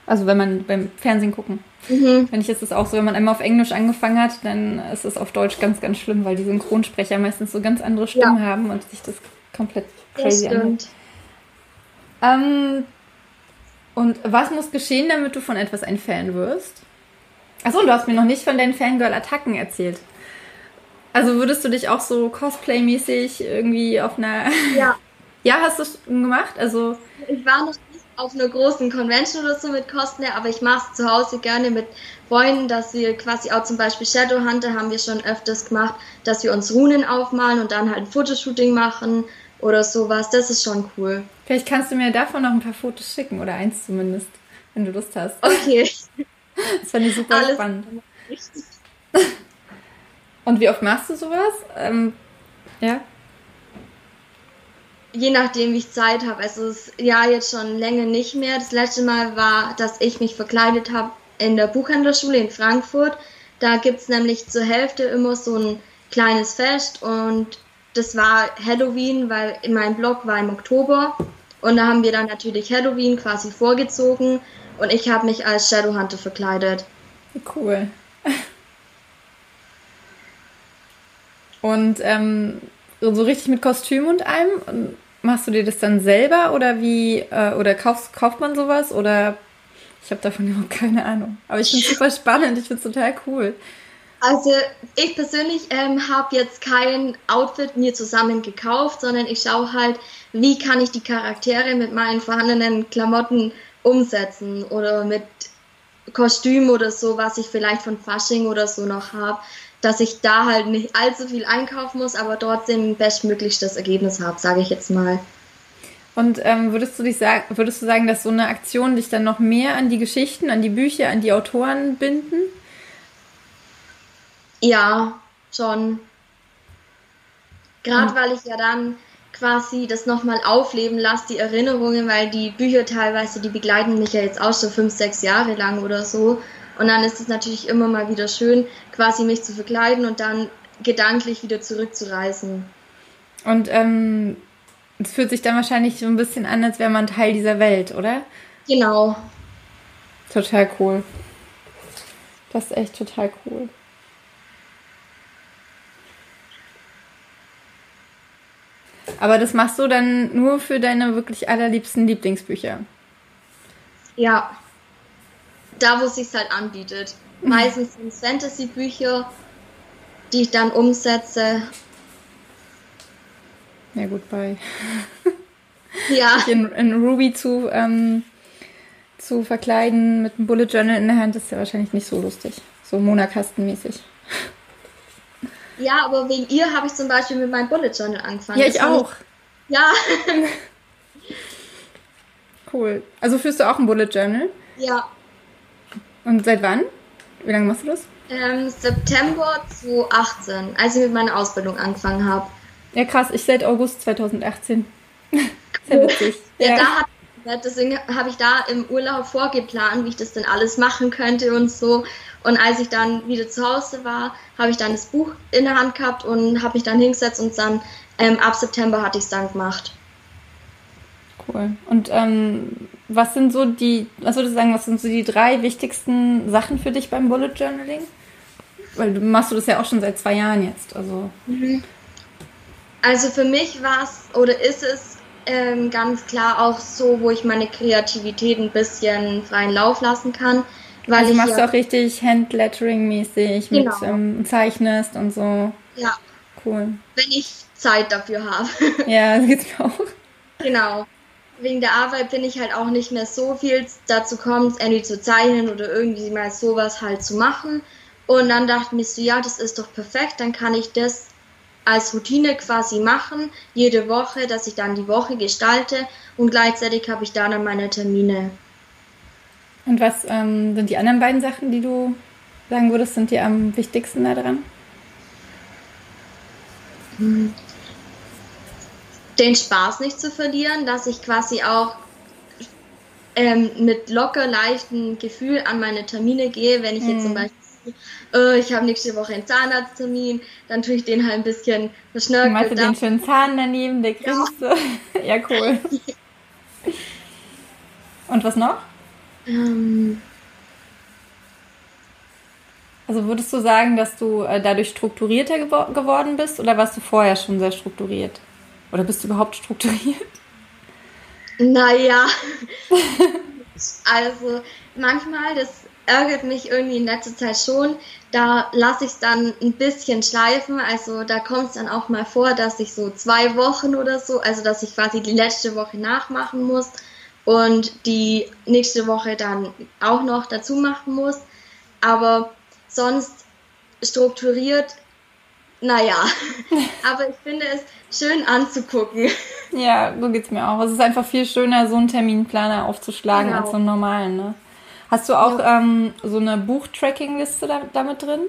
Also wenn man beim Fernsehen gucken. Mhm. Wenn ich ist es auch so, wenn man einmal auf Englisch angefangen hat, dann ist es auf Deutsch ganz, ganz schlimm, weil die Synchronsprecher meistens so ganz andere Stimmen ja. haben und sich das komplett crazy anhört. Ähm, und was muss geschehen, damit du von etwas ein Fan wirst? Achso, du hast mir noch nicht von deinen Fangirl-Attacken erzählt. Also würdest du dich auch so Cosplay-mäßig irgendwie auf einer. Ja. (laughs) ja, hast du es gemacht? Also. Ich war noch nicht auf einer großen Convention oder so mit Cosplay, aber ich mache es zu Hause gerne mit Freunden, dass wir quasi auch zum Beispiel Shadowhunter haben wir schon öfters gemacht, dass wir uns Runen aufmalen und dann halt ein Fotoshooting machen oder sowas. Das ist schon cool. Vielleicht kannst du mir davon noch ein paar Fotos schicken oder eins zumindest, wenn du Lust hast. Okay. (laughs) Das fand ich super Alles spannend. (laughs) Und wie oft machst du sowas? Ähm, ja. Je nachdem, wie ich Zeit habe. Also es ist ja jetzt schon länger nicht mehr. Das letzte Mal war, dass ich mich verkleidet habe in der Buchhändlerschule in Frankfurt. Da gibt es nämlich zur Hälfte immer so ein kleines Fest und das war Halloween, weil in meinem Blog war im Oktober und da haben wir dann natürlich Halloween quasi vorgezogen und ich habe mich als Shadowhunter verkleidet. Cool. Und ähm, so richtig mit Kostüm und allem? Machst du dir das dann selber oder wie? Äh, oder kaufst, kauft man sowas? Oder ich habe davon (laughs) überhaupt keine Ahnung. Aber ich finde es (laughs) super spannend. Ich finde es total cool. Also ich persönlich ähm, habe jetzt kein Outfit mir zusammen gekauft, sondern ich schaue halt, wie kann ich die Charaktere mit meinen vorhandenen Klamotten umsetzen oder mit Kostüm oder so, was ich vielleicht von Fasching oder so noch habe, dass ich da halt nicht allzu viel einkaufen muss, aber trotzdem bestmöglichstes Ergebnis habe, sage ich jetzt mal. Und ähm, würdest, du dich sagen, würdest du sagen, dass so eine Aktion dich dann noch mehr an die Geschichten, an die Bücher, an die Autoren binden? Ja, schon. Gerade hm. weil ich ja dann quasi das nochmal aufleben lasse, die Erinnerungen, weil die Bücher teilweise, die begleiten mich ja jetzt auch schon fünf, sechs Jahre lang oder so. Und dann ist es natürlich immer mal wieder schön, quasi mich zu verkleiden und dann gedanklich wieder zurückzureisen. Und ähm, es fühlt sich dann wahrscheinlich so ein bisschen an, als wäre man Teil dieser Welt, oder? Genau. Total cool. Das ist echt total cool. Aber das machst du dann nur für deine wirklich allerliebsten Lieblingsbücher? Ja. Da, wo es sich halt anbietet. Mhm. Meistens sind es Fantasy-Bücher, die ich dann umsetze. Ja, gut, bei. (laughs) Ja. in, in Ruby zu, ähm, zu verkleiden mit einem Bullet Journal in der Hand ist ja wahrscheinlich nicht so lustig. So Monakastenmäßig. (laughs) Ja, aber wegen ihr habe ich zum Beispiel mit meinem Bullet Journal angefangen. Ja, ich auch. Ich... Ja. (laughs) cool. Also führst du auch ein Bullet Journal? Ja. Und seit wann? Wie lange machst du das? Ähm, September 2018, als ich mit meiner Ausbildung angefangen habe. Ja, krass. Ich seit August 2018. (laughs) Sehr witzig. Ja, ja. da hat Deswegen habe ich da im Urlaub vorgeplant, wie ich das denn alles machen könnte und so. Und als ich dann wieder zu Hause war, habe ich dann das Buch in der Hand gehabt und habe mich dann hingesetzt und dann ähm, ab September hatte ich es dann gemacht. Cool. Und ähm, was sind so die, was würdest du sagen, was sind so die drei wichtigsten Sachen für dich beim Bullet Journaling? Weil du machst du das ja auch schon seit zwei Jahren jetzt. Also, mhm. also für mich war es oder ist es ähm, ganz klar auch so, wo ich meine Kreativität ein bisschen freien Lauf lassen kann. Weil also machst ja, du auch richtig Handlettering-mäßig genau. mit ähm, zeichnest und so. Ja. Cool. Wenn ich Zeit dafür habe. Ja, das geht's mir auch. Genau. Wegen der Arbeit bin ich halt auch nicht mehr so viel dazu kommt, irgendwie zu zeichnen oder irgendwie mal sowas halt zu machen. Und dann dachte ich mir so, ja, das ist doch perfekt, dann kann ich das als Routine quasi machen, jede Woche, dass ich dann die Woche gestalte und gleichzeitig habe ich da dann meine Termine. Und was ähm, sind die anderen beiden Sachen, die du sagen würdest, sind dir am wichtigsten daran? Hm. Den Spaß nicht zu verlieren, dass ich quasi auch ähm, mit locker leichten Gefühl an meine Termine gehe, wenn ich jetzt zum hm. Beispiel äh, ich habe nächste Woche einen Zahnarzttermin, dann tue ich den halt ein bisschen verschnörkelt. Machst du den schönen Zahn daneben, der grinst ja. ja, cool. (laughs) Und was noch? Ähm. Also würdest du sagen, dass du äh, dadurch strukturierter gewo geworden bist oder warst du vorher schon sehr strukturiert? Oder bist du überhaupt strukturiert? Naja, also manchmal, das ärgert mich irgendwie in letzter Zeit schon. Da lasse ich es dann ein bisschen schleifen. Also da kommt es dann auch mal vor, dass ich so zwei Wochen oder so, also dass ich quasi die letzte Woche nachmachen muss und die nächste Woche dann auch noch dazu machen muss. Aber sonst strukturiert, naja. (laughs) Aber ich finde es schön anzugucken. Ja, so geht es mir auch. Es ist einfach viel schöner, so einen Terminplaner aufzuschlagen genau. als so einen normalen, ne? Hast du auch ja. ähm, so eine Buchtracking-Liste da, damit drin?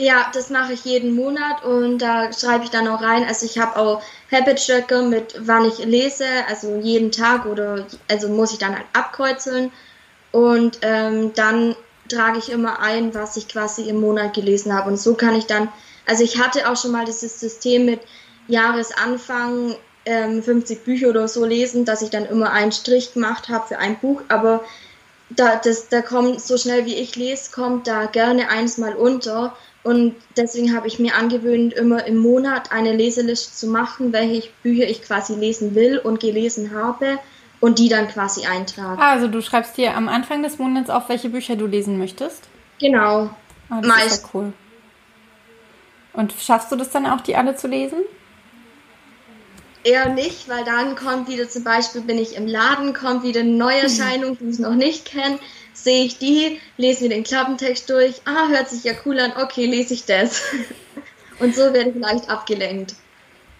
Ja, das mache ich jeden Monat und da schreibe ich dann auch rein. Also ich habe auch Habit Tracker mit wann ich lese, also jeden Tag oder also muss ich dann halt abkreuzeln und ähm, dann trage ich immer ein, was ich quasi im Monat gelesen habe und so kann ich dann, also ich hatte auch schon mal dieses System mit Jahresanfang ähm, 50 Bücher oder so lesen, dass ich dann immer einen Strich gemacht habe für ein Buch, aber da, das, da kommt so schnell wie ich lese, kommt da gerne eins mal unter. Und deswegen habe ich mir angewöhnt, immer im Monat eine Leseliste zu machen, welche Bücher ich quasi lesen will und gelesen habe und die dann quasi eintragen. Also du schreibst dir am Anfang des Monats auf, welche Bücher du lesen möchtest? Genau. Oh, das Meist. ist ja cool. Und schaffst du das dann auch, die alle zu lesen? Eher nicht, weil dann kommt wieder zum Beispiel, bin ich im Laden, kommt wieder eine Neuerscheinung, die ich noch nicht kenne, sehe ich die, lese mir den Klappentext durch, ah, hört sich ja cool an, okay, lese ich das. (laughs) Und so werde ich leicht abgelenkt.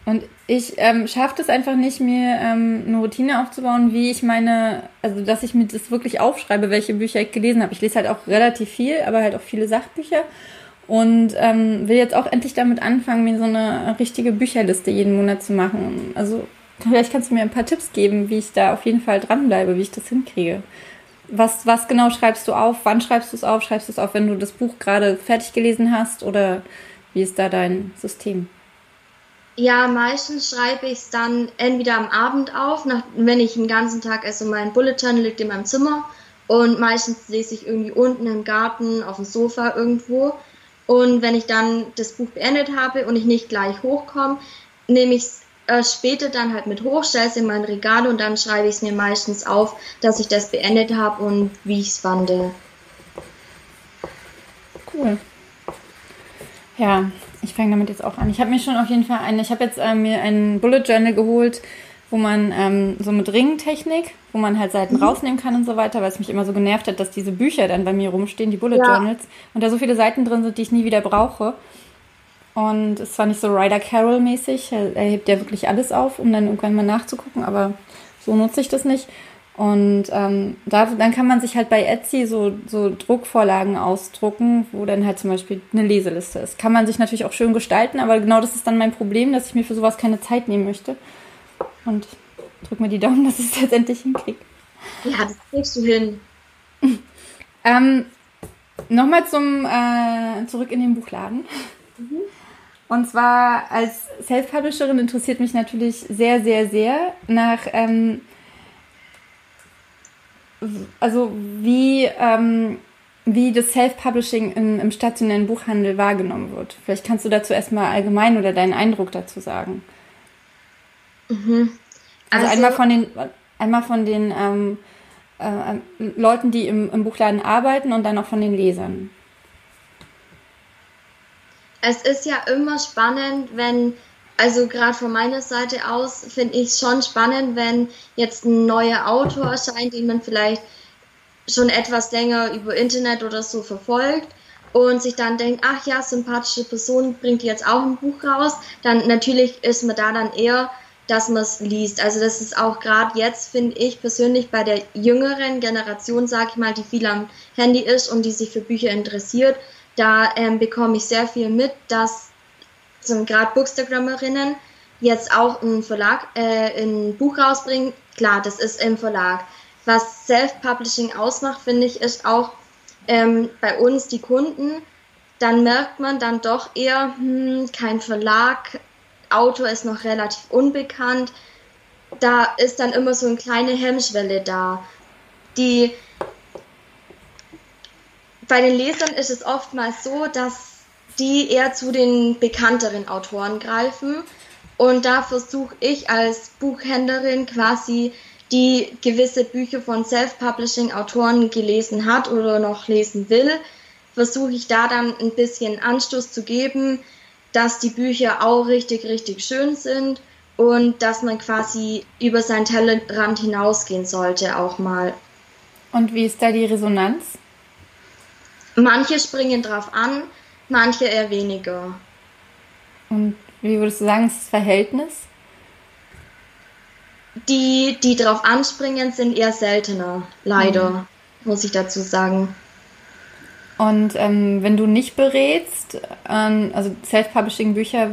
Und ich ähm, schaffe das einfach nicht, mir ähm, eine Routine aufzubauen, wie ich meine, also dass ich mir das wirklich aufschreibe, welche Bücher ich gelesen habe. Ich lese halt auch relativ viel, aber halt auch viele Sachbücher. Und ähm, will jetzt auch endlich damit anfangen, mir so eine richtige Bücherliste jeden Monat zu machen. Also vielleicht kannst du mir ein paar Tipps geben, wie ich da auf jeden Fall dranbleibe, wie ich das hinkriege. Was, was genau schreibst du auf? Wann schreibst du es auf? Schreibst du es auf, wenn du das Buch gerade fertig gelesen hast? Oder wie ist da dein System? Ja, meistens schreibe ich es dann entweder am Abend auf, nach, wenn ich den ganzen Tag, also mein Bullet Journal liegt in meinem Zimmer und meistens lese ich irgendwie unten im Garten, auf dem Sofa irgendwo. Und wenn ich dann das Buch beendet habe und ich nicht gleich hochkomme, nehme ich es äh, später dann halt mit hoch, stelle es in mein Regal und dann schreibe ich es mir meistens auf, dass ich das beendet habe und wie ich es fand. Cool. Ja, ich fange damit jetzt auch an. Ich habe mir schon auf jeden Fall einen, ich habe jetzt äh, mir einen Bullet Journal geholt, wo man ähm, so mit Ringtechnik, wo man halt Seiten mhm. rausnehmen kann und so weiter, weil es mich immer so genervt hat, dass diese Bücher dann bei mir rumstehen, die Bullet ja. Journals, und da so viele Seiten drin sind, die ich nie wieder brauche. Und es war nicht so Ryder Carroll mäßig, er, er hebt ja wirklich alles auf, um dann irgendwann mal nachzugucken, aber so nutze ich das nicht. Und ähm, da, dann kann man sich halt bei Etsy so, so Druckvorlagen ausdrucken, wo dann halt zum Beispiel eine Leseliste ist. Kann man sich natürlich auch schön gestalten, aber genau das ist dann mein Problem, dass ich mir für sowas keine Zeit nehmen möchte. Und drück mir die Daumen, (laughs) dass ich es letztendlich hinkriege. Ja, das kriegst du hin. ähm, Nochmal zum äh, zurück in den Buchladen. Mhm. Und zwar als Self-Publisherin interessiert mich natürlich sehr, sehr, sehr nach ähm, also wie, ähm, wie das Self-Publishing im, im, stationären Buchhandel wahrgenommen wird. Vielleicht kannst du dazu erstmal allgemein oder deinen Eindruck dazu sagen. Mhm. Also, also, einmal von den, einmal von den ähm, äh, Leuten, die im, im Buchladen arbeiten und dann auch von den Lesern. Es ist ja immer spannend, wenn also gerade von meiner Seite aus finde ich es schon spannend, wenn jetzt ein neuer Autor erscheint, den man vielleicht schon etwas länger über Internet oder so verfolgt und sich dann denkt, ach ja, sympathische Person bringt jetzt auch ein Buch raus, dann natürlich ist man da dann eher, dass man es liest. Also das ist auch gerade jetzt, finde ich persönlich, bei der jüngeren Generation, sag ich mal, die viel am Handy ist und die sich für Bücher interessiert, da ähm, bekomme ich sehr viel mit, dass sind gerade Bookstagrammerinnen, jetzt auch ein Verlag, äh, ein Buch rausbringen, klar, das ist im Verlag. Was Self-Publishing ausmacht, finde ich, ist auch ähm, bei uns die Kunden, dann merkt man dann doch eher, hm, kein Verlag, Autor ist noch relativ unbekannt. Da ist dann immer so eine kleine Hemmschwelle da. Die bei den Lesern ist es oftmals so, dass die eher zu den bekannteren Autoren greifen. Und da versuche ich als Buchhändlerin quasi, die gewisse Bücher von Self-Publishing-Autoren gelesen hat oder noch lesen will, versuche ich da dann ein bisschen Anstoß zu geben, dass die Bücher auch richtig, richtig schön sind und dass man quasi über seinen Tellerrand hinausgehen sollte auch mal. Und wie ist da die Resonanz? Manche springen drauf an, manche eher weniger. Und wie würdest du sagen, ist das Verhältnis? Die, die drauf anspringen, sind eher seltener, leider, mhm. muss ich dazu sagen. Und ähm, wenn du nicht berätst, ähm, also Self-Publishing-Bücher,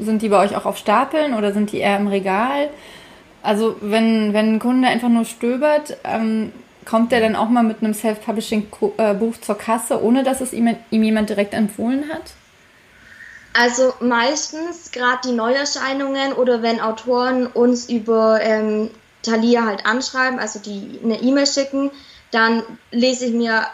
sind die bei euch auch auf Stapeln oder sind die eher im Regal? Also wenn, wenn ein Kunde einfach nur stöbert, ähm, Kommt der dann auch mal mit einem Self-Publishing-Buch zur Kasse, ohne dass es ihm, ihm jemand direkt empfohlen hat? Also meistens gerade die Neuerscheinungen oder wenn Autoren uns über ähm, Thalia halt anschreiben, also die eine E-Mail schicken, dann lese ich mir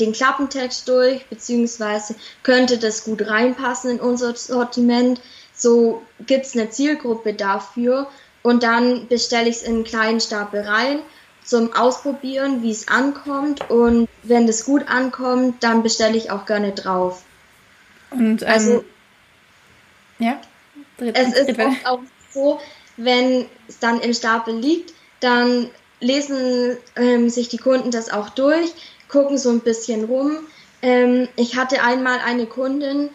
den Klappentext durch, beziehungsweise könnte das gut reinpassen in unser Sortiment. So gibt es eine Zielgruppe dafür und dann bestelle ich es in einen kleinen Stapel rein zum Ausprobieren, wie es ankommt. Und wenn das gut ankommt, dann bestelle ich auch gerne drauf. Und ähm, also, ja, dreht, es ist oft auch so, wenn es dann im Stapel liegt, dann lesen ähm, sich die Kunden das auch durch, gucken so ein bisschen rum. Ähm, ich hatte einmal eine Kundin,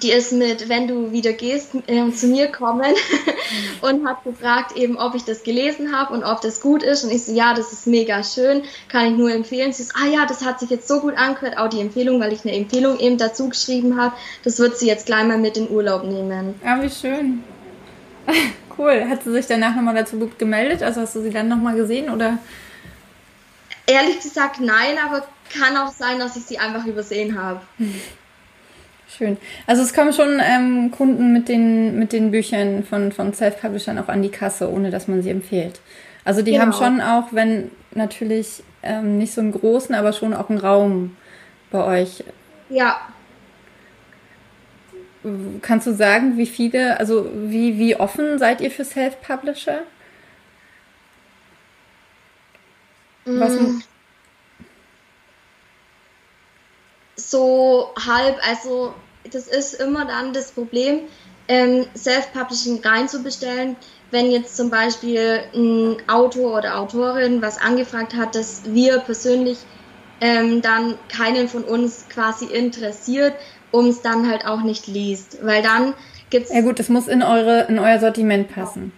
die ist mit, wenn du wieder gehst, äh, zu mir kommen (laughs) und hat gefragt eben, ob ich das gelesen habe und ob das gut ist. Und ich so, ja, das ist mega schön, kann ich nur empfehlen. Sie so, ah ja, das hat sich jetzt so gut angehört, auch die Empfehlung, weil ich eine Empfehlung eben dazu geschrieben habe. Das wird sie jetzt gleich mal mit in Urlaub nehmen. Ja, wie schön. (laughs) cool. Hat sie sich danach nochmal dazu gemeldet? Also hast du sie dann nochmal gesehen oder? Ehrlich gesagt nein, aber kann auch sein, dass ich sie einfach übersehen habe. (laughs) Schön. Also es kommen schon ähm, Kunden mit den, mit den Büchern von, von Self-Publishern auch an die Kasse, ohne dass man sie empfiehlt. Also die genau. haben schon auch, wenn natürlich ähm, nicht so einen großen, aber schon auch einen Raum bei euch. Ja. Kannst du sagen, wie viele, also wie, wie offen seid ihr für Self-Publisher? Was, mm so halb, also das ist immer dann das Problem, ähm, Self-Publishing reinzubestellen, wenn jetzt zum Beispiel ein Autor oder Autorin was angefragt hat, dass wir persönlich ähm, dann keinen von uns quasi interessiert, um es dann halt auch nicht liest. Weil dann gibt's. Ja gut, das muss in eure, in euer Sortiment passen.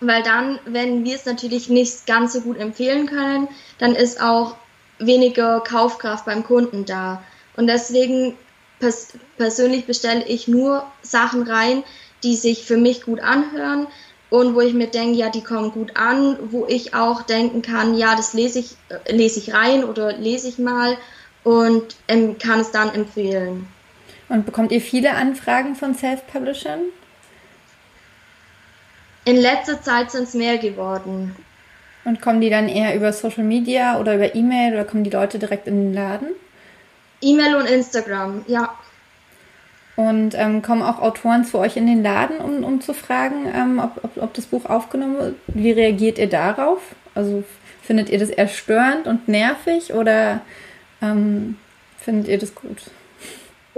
Weil dann, wenn wir es natürlich nicht ganz so gut empfehlen können, dann ist auch weniger Kaufkraft beim Kunden da. Und deswegen pers persönlich bestelle ich nur Sachen rein, die sich für mich gut anhören und wo ich mir denke, ja, die kommen gut an, wo ich auch denken kann, ja, das lese ich, äh, lese ich rein oder lese ich mal und ähm, kann es dann empfehlen. Und bekommt ihr viele Anfragen von Self-Publishern? In letzter Zeit sind es mehr geworden. Und kommen die dann eher über Social Media oder über E-Mail oder kommen die Leute direkt in den Laden? E-Mail und Instagram, ja. Und ähm, kommen auch Autoren zu euch in den Laden, um, um zu fragen, ähm, ob, ob, ob das Buch aufgenommen wird? Wie reagiert ihr darauf? Also findet ihr das eher störend und nervig oder ähm, findet ihr das gut?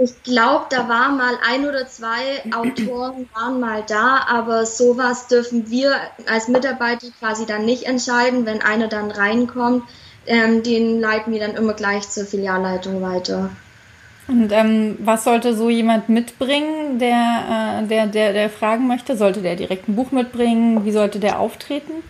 Ich glaube, da waren mal ein oder zwei Autoren waren mal da, aber sowas dürfen wir als Mitarbeiter quasi dann nicht entscheiden, wenn einer dann reinkommt. Ähm, den leiten wir dann immer gleich zur Filialleitung weiter. Und ähm, was sollte so jemand mitbringen, der, äh, der, der, der fragen möchte? Sollte der direkt ein Buch mitbringen? Wie sollte der auftreten?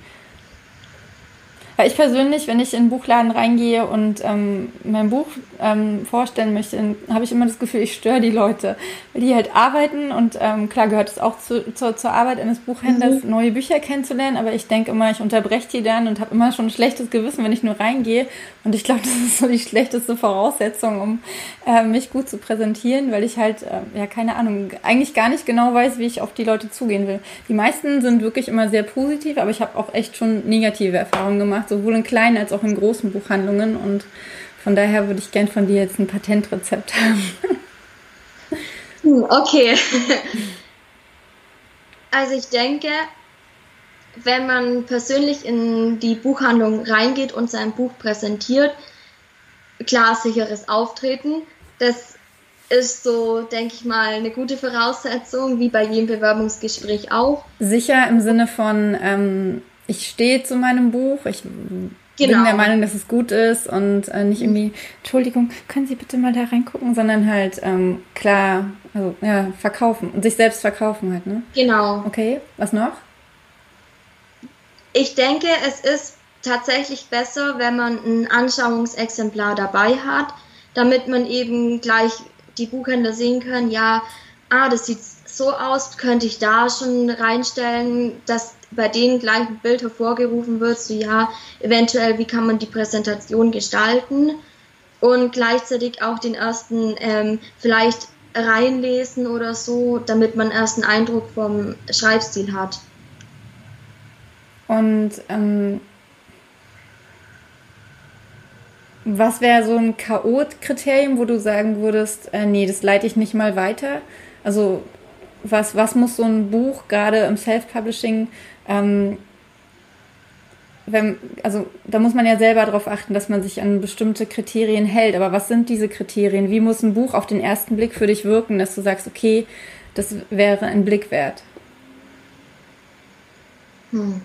Weil ich persönlich, wenn ich in einen Buchladen reingehe und ähm, mein Buch ähm, vorstellen möchte, habe ich immer das Gefühl, ich störe die Leute. Weil die halt arbeiten und ähm, klar gehört es auch zu, zu, zur Arbeit eines Buchhändlers, mhm. neue Bücher kennenzulernen, aber ich denke immer, ich unterbreche die dann und habe immer schon ein schlechtes Gewissen, wenn ich nur reingehe. Und ich glaube, (laughs) das ist so die schlechteste Voraussetzung, um äh, mich gut zu präsentieren, weil ich halt, äh, ja, keine Ahnung, eigentlich gar nicht genau weiß, wie ich auf die Leute zugehen will. Die meisten sind wirklich immer sehr positiv, aber ich habe auch echt schon negative Erfahrungen gemacht sowohl in kleinen als auch in großen Buchhandlungen. Und von daher würde ich gern von dir jetzt ein Patentrezept haben. Hm, okay. Also ich denke, wenn man persönlich in die Buchhandlung reingeht und sein Buch präsentiert, klar sicheres Auftreten. Das ist so, denke ich mal, eine gute Voraussetzung, wie bei jedem Bewerbungsgespräch auch. Sicher im Sinne von, ähm, ich stehe zu meinem Buch, ich genau. bin der Meinung, dass es gut ist und äh, nicht irgendwie, Entschuldigung, können Sie bitte mal da reingucken, sondern halt ähm, klar, also ja, verkaufen und sich selbst verkaufen halt, ne? Genau. Okay, was noch? Ich denke, es ist tatsächlich besser, wenn man ein Anschauungsexemplar dabei hat, damit man eben gleich die Buchhändler sehen können, ja, ah, das sieht so aus, könnte ich da schon reinstellen, dass bei denen gleich ein Bild hervorgerufen wird, so ja, eventuell, wie kann man die Präsentation gestalten und gleichzeitig auch den ersten ähm, vielleicht reinlesen oder so, damit man erst einen Eindruck vom Schreibstil hat. Und ähm, was wäre so ein Chaot-Kriterium, wo du sagen würdest, äh, nee, das leite ich nicht mal weiter? Also was, was muss so ein Buch gerade im Self-Publishing ähm, wenn, also da muss man ja selber darauf achten, dass man sich an bestimmte Kriterien hält. Aber was sind diese Kriterien? Wie muss ein Buch auf den ersten Blick für dich wirken, dass du sagst, okay, das wäre ein Blick wert? Hm.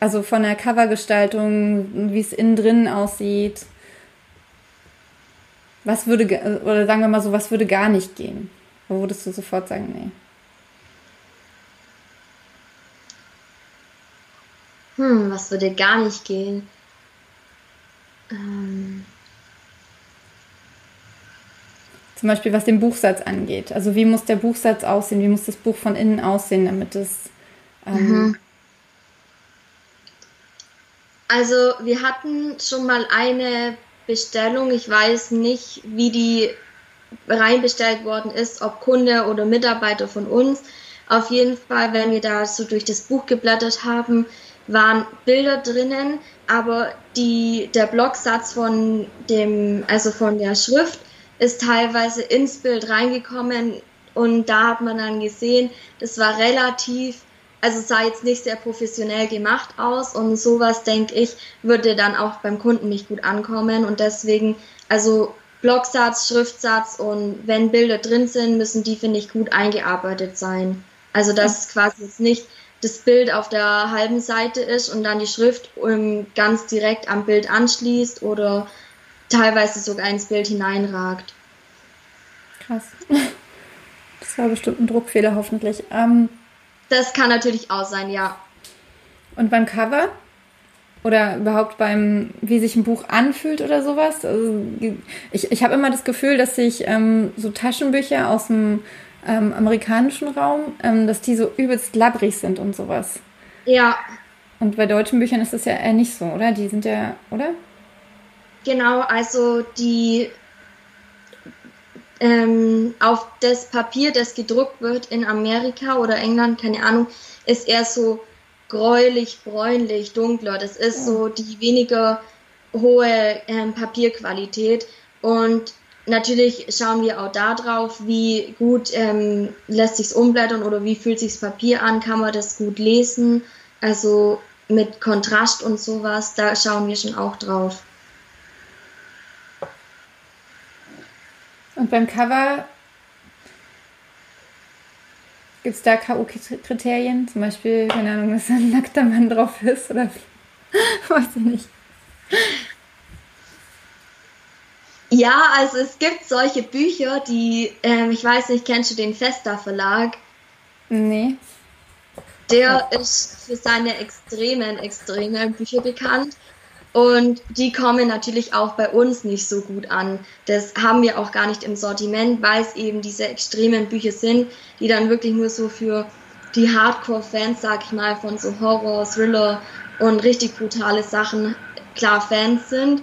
Also von der Covergestaltung, wie es innen drin aussieht. Was würde, oder sagen wir mal so, was würde gar nicht gehen? Wo würdest du sofort sagen, nee? Hm, was würde gar nicht gehen? Ähm. Zum Beispiel was den Buchsatz angeht. Also wie muss der Buchsatz aussehen? Wie muss das Buch von innen aussehen, damit es... Ähm mhm. Also wir hatten schon mal eine Bestellung. Ich weiß nicht, wie die reinbestellt worden ist, ob Kunde oder Mitarbeiter von uns. Auf jeden Fall, wenn wir da so durch das Buch geblättert haben, waren Bilder drinnen, aber die, der Blocksatz von dem, also von der Schrift ist teilweise ins Bild reingekommen und da hat man dann gesehen, das war relativ, also sah jetzt nicht sehr professionell gemacht aus und sowas, denke ich, würde dann auch beim Kunden nicht gut ankommen und deswegen, also Blocksatz, Schriftsatz und wenn Bilder drin sind, müssen die, finde ich, gut eingearbeitet sein. Also dass quasi jetzt nicht das Bild auf der halben Seite ist und dann die Schrift ganz direkt am Bild anschließt oder teilweise sogar ins Bild hineinragt. Krass. (laughs) Das war bestimmt ein Druckfehler, hoffentlich. Ähm, das kann natürlich auch sein, ja. Und beim Cover? Oder überhaupt beim, wie sich ein Buch anfühlt oder sowas? Also, ich ich habe immer das Gefühl, dass sich ähm, so Taschenbücher aus dem ähm, amerikanischen Raum, ähm, dass die so übelst labbrig sind und sowas. Ja. Und bei deutschen Büchern ist das ja eher nicht so, oder? Die sind ja, oder? Genau, also die ähm, auf das Papier, das gedruckt wird in Amerika oder England, keine Ahnung, ist eher so gräulich, bräunlich, dunkler. Das ist ja. so die weniger hohe ähm, Papierqualität. Und Natürlich schauen wir auch darauf, wie gut ähm, lässt sich's umblättern oder wie fühlt sich's Papier an, kann man das gut lesen, also mit Kontrast und sowas, da schauen wir schon auch drauf. Und beim Cover gibt es da K.O.-Kriterien? Zum Beispiel, keine Ahnung, dass ein nackter Mann drauf ist oder (laughs) weiß ich nicht. Ja, also es gibt solche Bücher, die, ähm, ich weiß nicht, kennst du den Festa Verlag? Nee. Der ist für seine extremen, extremen Bücher bekannt. Und die kommen natürlich auch bei uns nicht so gut an. Das haben wir auch gar nicht im Sortiment, weil es eben diese extremen Bücher sind, die dann wirklich nur so für die Hardcore-Fans, sag ich mal, von so Horror, Thriller und richtig brutale Sachen klar Fans sind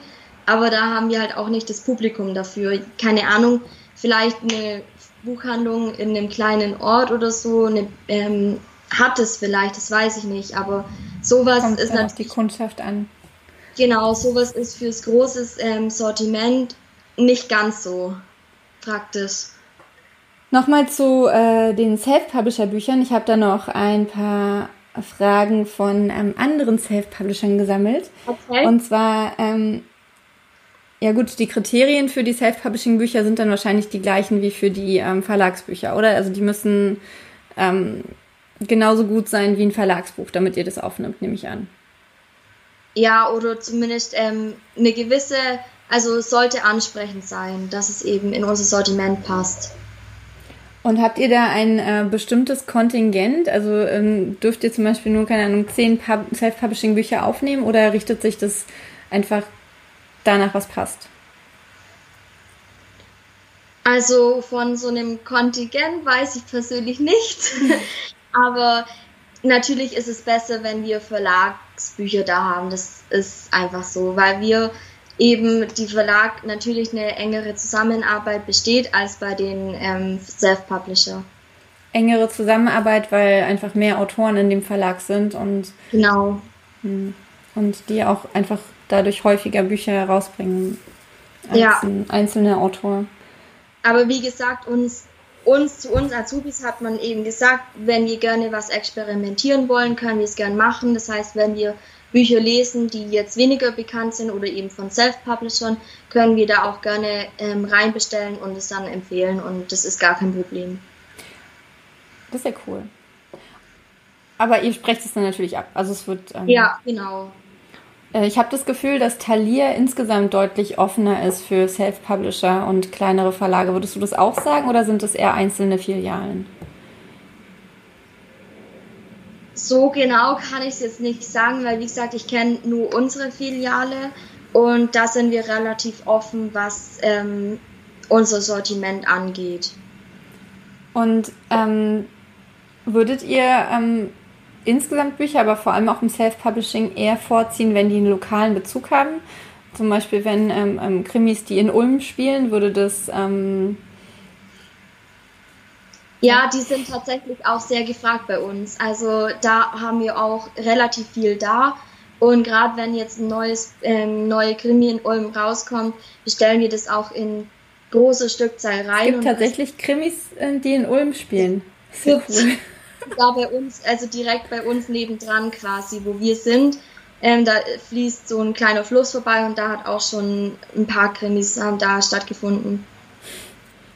aber da haben wir halt auch nicht das Publikum dafür. Keine Ahnung, vielleicht eine Buchhandlung in einem kleinen Ort oder so eine, ähm, hat es vielleicht, das weiß ich nicht, aber sowas Kommt ist natürlich die Kundschaft an. Genau, sowas ist fürs große ähm, Sortiment nicht ganz so praktisch. Nochmal zu äh, den Self-Publisher-Büchern. Ich habe da noch ein paar Fragen von ähm, anderen Self-Publishern gesammelt. Okay. Und zwar ähm, ja gut, die Kriterien für die Self-Publishing-Bücher sind dann wahrscheinlich die gleichen wie für die ähm, Verlagsbücher, oder? Also die müssen ähm, genauso gut sein wie ein Verlagsbuch, damit ihr das aufnimmt, nehme ich an. Ja, oder zumindest ähm, eine gewisse, also es sollte ansprechend sein, dass es eben in unser Sortiment passt. Und habt ihr da ein äh, bestimmtes Kontingent? Also ähm, dürft ihr zum Beispiel nur, keine Ahnung, zehn Self-Publishing-Bücher aufnehmen oder richtet sich das einfach danach was passt? Also von so einem Kontingent weiß ich persönlich nichts. (laughs) Aber natürlich ist es besser, wenn wir Verlagsbücher da haben. Das ist einfach so, weil wir eben die Verlag natürlich eine engere Zusammenarbeit besteht als bei den ähm, Self-Publisher. Engere Zusammenarbeit, weil einfach mehr Autoren in dem Verlag sind und genau hm, und die auch einfach dadurch häufiger Bücher herausbringen als ja. ein einzelner Autor. Aber wie gesagt, uns, uns zu uns Azubis hat man eben gesagt, wenn wir gerne was experimentieren wollen, können wir es gerne machen. Das heißt, wenn wir Bücher lesen, die jetzt weniger bekannt sind oder eben von Self-Publishern, können wir da auch gerne ähm, reinbestellen und es dann empfehlen und das ist gar kein Problem. Das ist ja cool. Aber ihr sprecht es dann natürlich ab. Also es wird. Ähm, ja, genau. Äh, ich habe das Gefühl, dass Thalia insgesamt deutlich offener ist für Self-Publisher und kleinere Verlage. Würdest du das auch sagen oder sind es eher einzelne Filialen? So genau kann ich es jetzt nicht sagen, weil wie gesagt, ich kenne nur unsere Filiale und da sind wir relativ offen, was ähm, unser Sortiment angeht. Und ähm, würdet ihr ähm, insgesamt Bücher, aber vor allem auch im Self-Publishing eher vorziehen, wenn die einen lokalen Bezug haben? Zum Beispiel, wenn ähm, ähm, Krimis, die in Ulm spielen, würde das. Ähm ja, die sind tatsächlich auch sehr gefragt bei uns. Also da haben wir auch relativ viel da. Und gerade wenn jetzt ein neues, ähm, neue Krimi in Ulm rauskommt, bestellen wir das auch in große Stückzahl rein. Es gibt tatsächlich Krimis, äh, die in Ulm spielen. Sehr cool da bei uns, also direkt bei uns nebendran quasi, wo wir sind. Ähm, da fließt so ein kleiner Fluss vorbei und da hat auch schon ein paar Krimis ähm, da stattgefunden.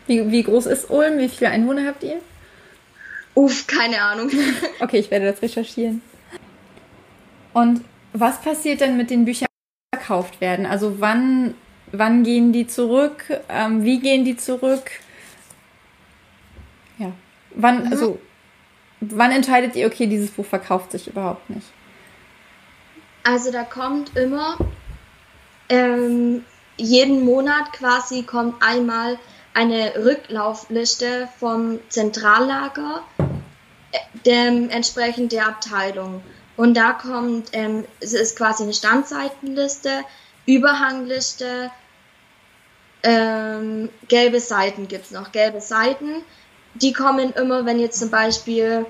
Wie, wie groß ist Ulm? Wie viele Einwohner habt ihr? Uff, keine Ahnung. (laughs) okay, ich werde das recherchieren. Und was passiert denn mit den Büchern, die verkauft werden? Also wann, wann gehen die zurück? Ähm, wie gehen die zurück? Ja. Wann, also wann entscheidet ihr, okay, dieses Buch verkauft sich überhaupt nicht? Also da kommt immer ähm, jeden Monat quasi kommt einmal eine Rücklaufliste vom Zentrallager, äh, dementsprechend der Abteilung. Und da kommt, ähm, es ist quasi eine Standseitenliste, Überhangliste, ähm, gelbe Seiten gibt es noch, gelbe Seiten die kommen immer, wenn jetzt zum Beispiel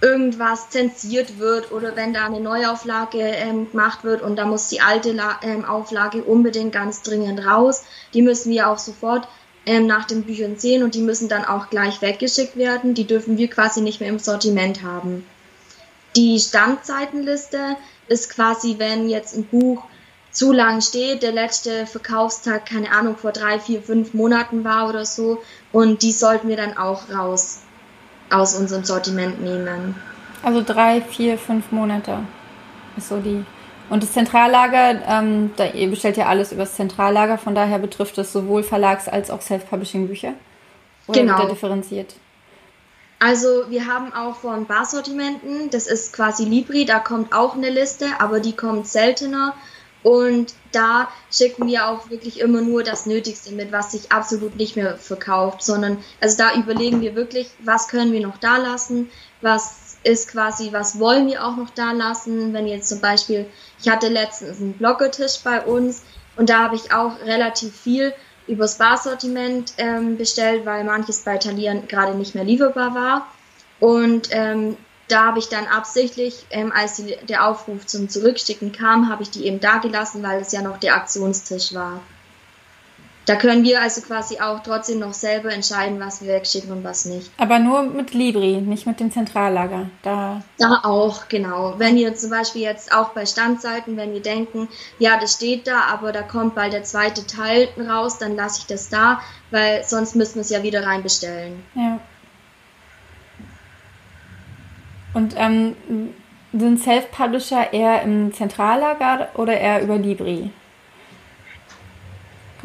irgendwas zensiert wird oder wenn da eine Neuauflage ähm, gemacht wird und da muss die alte La ähm, Auflage unbedingt ganz dringend raus. Die müssen wir auch sofort ähm, nach den Büchern sehen und die müssen dann auch gleich weggeschickt werden. Die dürfen wir quasi nicht mehr im Sortiment haben. Die Standzeitenliste ist quasi, wenn jetzt ein Buch zu lang steht, der letzte Verkaufstag, keine Ahnung, vor drei, vier, fünf Monaten war oder so. Und die sollten wir dann auch raus aus unserem Sortiment nehmen. Also drei, vier, fünf Monate ist so die. Und das Zentrallager, ähm, da, ihr bestellt ja alles über das Zentrallager, von daher betrifft es sowohl Verlags- als auch Self-Publishing-Bücher? Oder genau. Differenziert? Also wir haben auch von Barsortimenten, das ist quasi Libri, da kommt auch eine Liste, aber die kommt seltener. Und da schicken wir auch wirklich immer nur das Nötigste mit, was sich absolut nicht mehr verkauft, sondern also da überlegen wir wirklich, was können wir noch da lassen, was ist quasi, was wollen wir auch noch da lassen, wenn jetzt zum Beispiel, ich hatte letztens einen Bloggertisch bei uns und da habe ich auch relativ viel übers Barsortiment ähm, bestellt, weil manches bei Talieren gerade nicht mehr lieferbar war. Und ähm, da habe ich dann absichtlich, ähm, als die, der Aufruf zum Zurückschicken kam, habe ich die eben da gelassen, weil es ja noch der Aktionstisch war. Da können wir also quasi auch trotzdem noch selber entscheiden, was wir wegschicken und was nicht. Aber nur mit Libri, nicht mit dem Zentrallager. Da, da auch, genau. Wenn wir zum Beispiel jetzt auch bei Standseiten, wenn wir denken, ja, das steht da, aber da kommt bald der zweite Teil raus, dann lasse ich das da, weil sonst müssen wir es ja wieder reinbestellen. Ja. Und ähm, sind Self-Publisher eher im Zentrallager oder eher über Libri?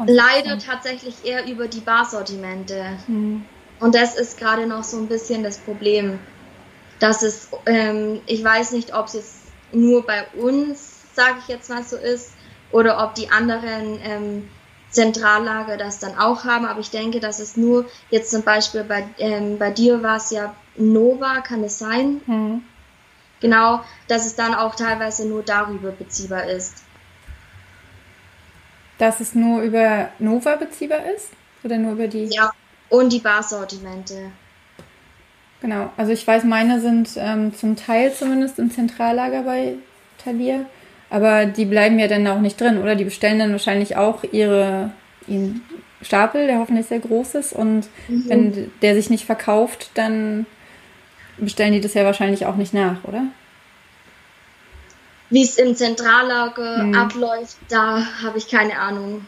Leider tatsächlich eher über die Barsortimente. Hm. Und das ist gerade noch so ein bisschen das Problem. Dass es, ähm, ich weiß nicht, ob es jetzt nur bei uns, sage ich jetzt mal so ist, oder ob die anderen ähm, Zentrallager das dann auch haben. Aber ich denke, dass es nur jetzt zum Beispiel bei, ähm, bei dir war es ja Nova, kann es sein? Hm. Genau, dass es dann auch teilweise nur darüber beziehbar ist. Dass es nur über Nova beziehbar ist? Oder nur über die? Ja, und die Barsortimente. Genau, also ich weiß, meine sind ähm, zum Teil zumindest im Zentrallager bei Thalia, aber die bleiben ja dann auch nicht drin, oder? Die bestellen dann wahrscheinlich auch ihre, ihren Stapel, der hoffentlich sehr groß ist, und mhm. wenn der sich nicht verkauft, dann bestellen die das ja wahrscheinlich auch nicht nach, oder? wie es im Zentrallager mhm. abläuft, da habe ich keine Ahnung.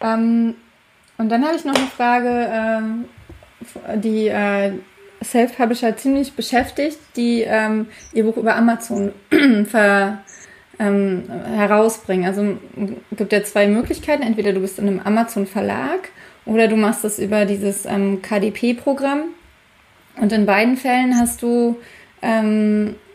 Ähm, und dann habe ich noch eine Frage, ähm, die äh, Self-Publisher ziemlich beschäftigt, die ähm, ihr Buch über Amazon (clears throat) ver, ähm, herausbringen. Also gibt ja zwei Möglichkeiten. Entweder du bist in einem Amazon-Verlag oder du machst das über dieses ähm, KDP-Programm. Und in beiden Fällen hast du ähm, äh,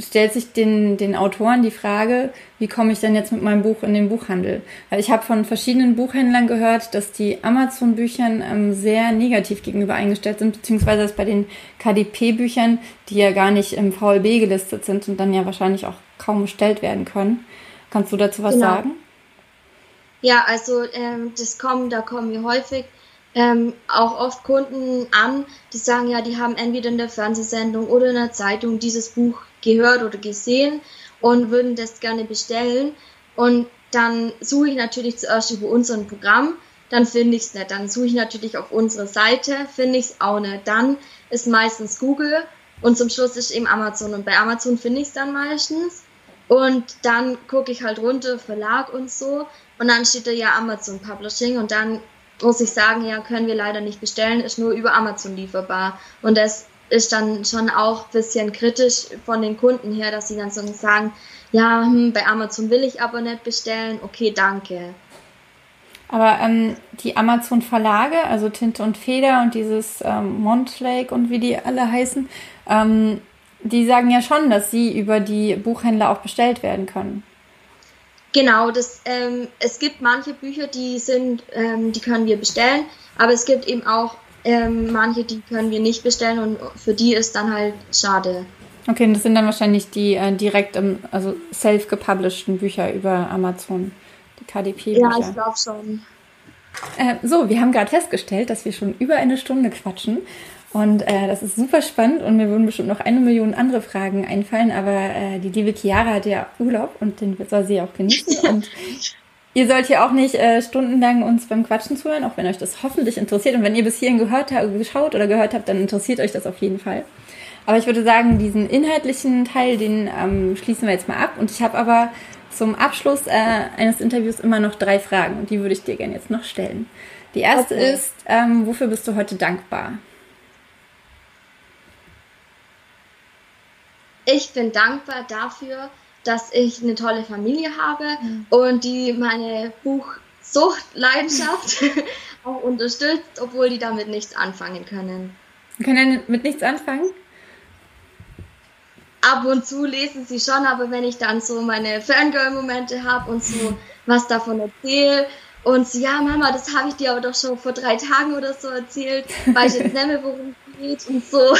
stellt sich den, den Autoren die Frage, wie komme ich denn jetzt mit meinem Buch in den Buchhandel? Weil ich habe von verschiedenen Buchhändlern gehört, dass die Amazon-Büchern ähm, sehr negativ gegenüber eingestellt sind, beziehungsweise dass bei den KDP-Büchern, die ja gar nicht im VLB gelistet sind und dann ja wahrscheinlich auch kaum bestellt werden können. Kannst du dazu was genau. sagen? Ja, also ähm, das kommen, da kommen wir häufig ähm, auch oft Kunden an, die sagen, ja, die haben entweder in der Fernsehsendung oder in der Zeitung dieses Buch gehört oder gesehen und würden das gerne bestellen. Und dann suche ich natürlich zuerst über unser Programm, dann finde ich es nicht. Dann suche ich natürlich auf unserer Seite, finde ich es auch nicht. Dann ist meistens Google und zum Schluss ist eben Amazon. Und bei Amazon finde ich es dann meistens. Und dann gucke ich halt runter, Verlag und so. Und dann steht da ja Amazon Publishing und dann muss ich sagen, ja, können wir leider nicht bestellen, ist nur über Amazon lieferbar. Und das ist dann schon auch ein bisschen kritisch von den Kunden her, dass sie dann so sagen, ja, hm, bei Amazon will ich aber nicht bestellen, okay, danke. Aber ähm, die Amazon-Verlage, also Tinte und Feder und dieses ähm, Montlake und wie die alle heißen, ähm, die sagen ja schon, dass sie über die Buchhändler auch bestellt werden können. Genau, das, ähm, es gibt manche Bücher, die sind, ähm, die können wir bestellen, aber es gibt eben auch ähm, manche, die können wir nicht bestellen und für die ist dann halt schade. Okay, und das sind dann wahrscheinlich die äh, direkt im, also self-gepublishten Bücher über Amazon, die KDP-Bücher. Ja, ich glaube schon. Äh, so, wir haben gerade festgestellt, dass wir schon über eine Stunde quatschen. Und äh, das ist super spannend und mir würden bestimmt noch eine Million andere Fragen einfallen, aber äh, die liebe Chiara hat ja Urlaub und den soll sie auch genießen. (laughs) Und ihr sollt hier auch nicht äh, stundenlang uns beim Quatschen zuhören, auch wenn euch das hoffentlich interessiert. Und wenn ihr bis hierhin gehört habt, geschaut oder gehört habt, dann interessiert euch das auf jeden Fall. Aber ich würde sagen, diesen inhaltlichen Teil, den ähm, schließen wir jetzt mal ab. Und ich habe aber zum Abschluss äh, eines Interviews immer noch drei Fragen und die würde ich dir gerne jetzt noch stellen. Die erste okay. ist, ähm, wofür bist du heute dankbar? ich bin dankbar dafür, dass ich eine tolle Familie habe mhm. und die meine Buchsuchtleidenschaft (laughs) auch unterstützt, obwohl die damit nichts anfangen können. Können mit nichts anfangen? Ab und zu lesen sie schon, aber wenn ich dann so meine Fangirl-Momente habe und so was davon erzähle und so, ja, Mama, das habe ich dir aber doch schon vor drei Tagen oder so erzählt, weil ich jetzt (laughs) nicht mehr, worum es geht und so (laughs)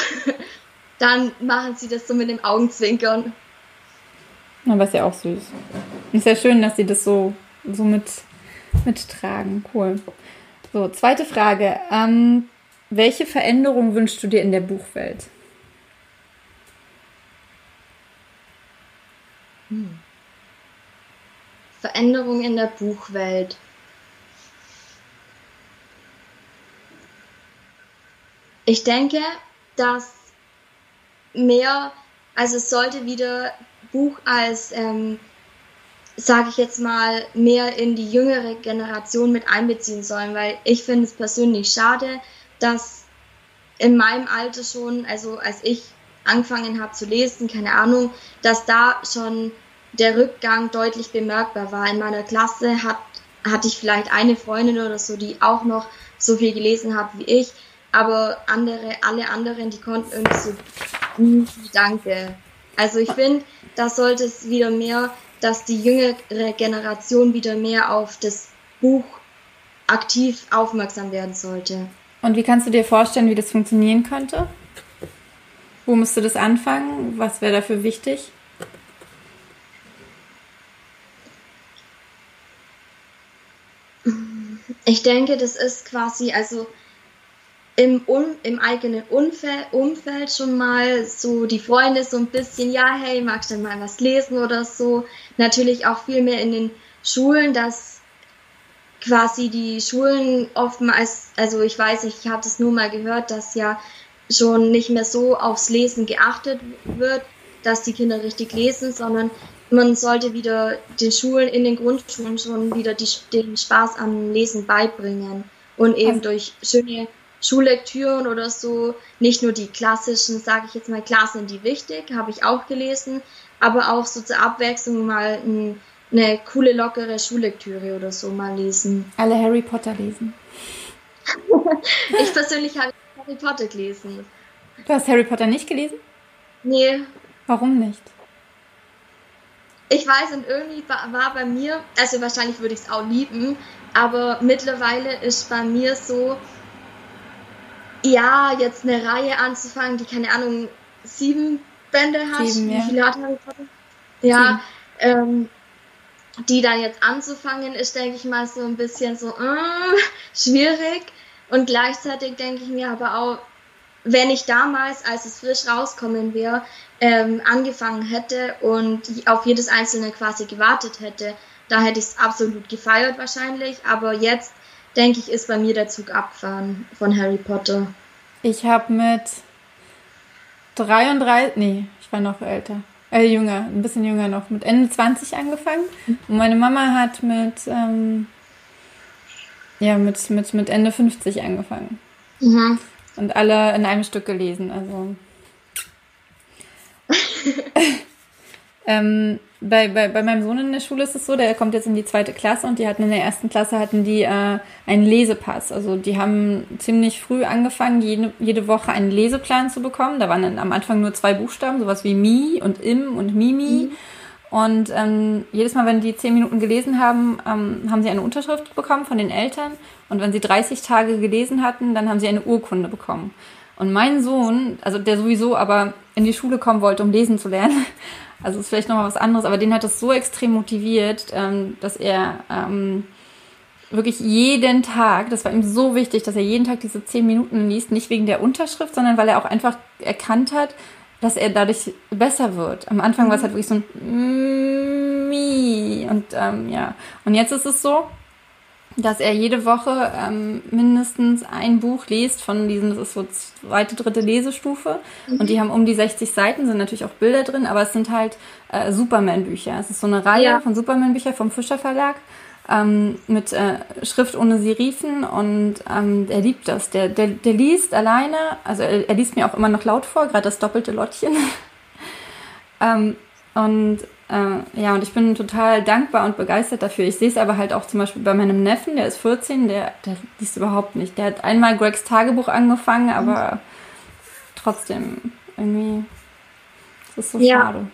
dann machen sie das so mit dem Augenzwinkern. Aber ist ja auch süß. Ist ja schön, dass sie das so, so mit, mittragen. Cool. So, zweite Frage. Ähm, welche Veränderung wünschst du dir in der Buchwelt? Hm. Veränderung in der Buchwelt. Ich denke, dass mehr, also es sollte wieder Buch als, ähm, sage ich jetzt mal, mehr in die jüngere Generation mit einbeziehen sollen, weil ich finde es persönlich schade, dass in meinem Alter schon, also als ich angefangen habe zu lesen, keine Ahnung, dass da schon der Rückgang deutlich bemerkbar war. In meiner Klasse hat, hatte ich vielleicht eine Freundin oder so, die auch noch so viel gelesen hat wie ich, aber andere, alle anderen, die konnten irgendwie so Danke. Also ich finde, da sollte es wieder mehr, dass die jüngere Generation wieder mehr auf das Buch aktiv aufmerksam werden sollte. Und wie kannst du dir vorstellen, wie das funktionieren könnte? Wo musst du das anfangen? Was wäre dafür wichtig? Ich denke, das ist quasi, also im, im eigenen Umfeld, Umfeld schon mal so die Freunde so ein bisschen, ja, hey, magst du mal was lesen oder so. Natürlich auch viel mehr in den Schulen, dass quasi die Schulen oftmals, also ich weiß nicht, ich habe das nur mal gehört, dass ja schon nicht mehr so aufs Lesen geachtet wird, dass die Kinder richtig lesen, sondern man sollte wieder den Schulen in den Grundschulen schon wieder die, den Spaß am Lesen beibringen und eben durch schöne Schullektüren oder so, nicht nur die klassischen, sage ich jetzt mal, klar sind die wichtig, habe ich auch gelesen, aber auch so zur Abwechslung mal ein, eine coole, lockere Schullektüre oder so mal lesen. Alle Harry Potter lesen. (laughs) ich persönlich habe Harry Potter gelesen. Du hast Harry Potter nicht gelesen? Nee. Warum nicht? Ich weiß, und irgendwie war, war bei mir, also wahrscheinlich würde ich es auch lieben, aber mittlerweile ist bei mir so, ja, jetzt eine Reihe anzufangen, die keine Ahnung, sieben Bände hat. Sieben, ja. Wie viele hat Harry Potter? Ja, ähm, die dann jetzt anzufangen, ist, denke ich mal, so ein bisschen so äh, schwierig. Und gleichzeitig denke ich mir aber auch, wenn ich damals, als es frisch rauskommen wäre, ähm, angefangen hätte und auf jedes einzelne quasi gewartet hätte, da hätte ich es absolut gefeiert wahrscheinlich. Aber jetzt, denke ich, ist bei mir der Zug abgefahren von Harry Potter. Ich habe mit 33, nee, ich war noch älter, äh, jünger, ein bisschen jünger noch, mit Ende 20 angefangen. Und meine Mama hat mit, ähm, ja, mit, mit, mit Ende 50 angefangen. Mhm. Und alle in einem Stück gelesen, also. (laughs) ähm, bei, bei, bei meinem Sohn in der Schule ist es so, der kommt jetzt in die zweite Klasse und die hatten in der ersten Klasse hatten die äh, einen Lesepass. Also die haben ziemlich früh angefangen, jede, jede Woche einen Leseplan zu bekommen. Da waren dann am Anfang nur zwei Buchstaben, sowas wie Mi und Im und Mimi. Mhm. Und ähm, jedes Mal, wenn die zehn Minuten gelesen haben, ähm, haben sie eine Unterschrift bekommen von den Eltern. Und wenn sie 30 Tage gelesen hatten, dann haben sie eine Urkunde bekommen. Und mein Sohn, also der sowieso aber in die Schule kommen wollte, um lesen zu lernen, also ist vielleicht nochmal was anderes, aber den hat das so extrem motiviert, ähm, dass er ähm, wirklich jeden Tag, das war ihm so wichtig, dass er jeden Tag diese zehn Minuten liest, nicht wegen der Unterschrift, sondern weil er auch einfach erkannt hat, dass er dadurch besser wird. Am Anfang war es halt wirklich so ein Mi und ähm, ja. Und jetzt ist es so, dass er jede Woche ähm, mindestens ein Buch liest von diesen, das ist so zweite, dritte Lesestufe. Mhm. Und die haben um die 60 Seiten, sind natürlich auch Bilder drin, aber es sind halt äh, Superman-Bücher. Es ist so eine Reihe ja. von Superman-Büchern vom Fischer Verlag. Ähm, mit äh, Schrift ohne Serifen und ähm, er liebt das. Der, der, der liest alleine, also er, er liest mir auch immer noch laut vor, gerade das doppelte Lottchen. (laughs) ähm, und äh, ja, und ich bin total dankbar und begeistert dafür. Ich sehe es aber halt auch zum Beispiel bei meinem Neffen, der ist 14, der, der liest überhaupt nicht. Der hat einmal Gregs Tagebuch angefangen, aber mhm. trotzdem irgendwie, das ist so ja. schade.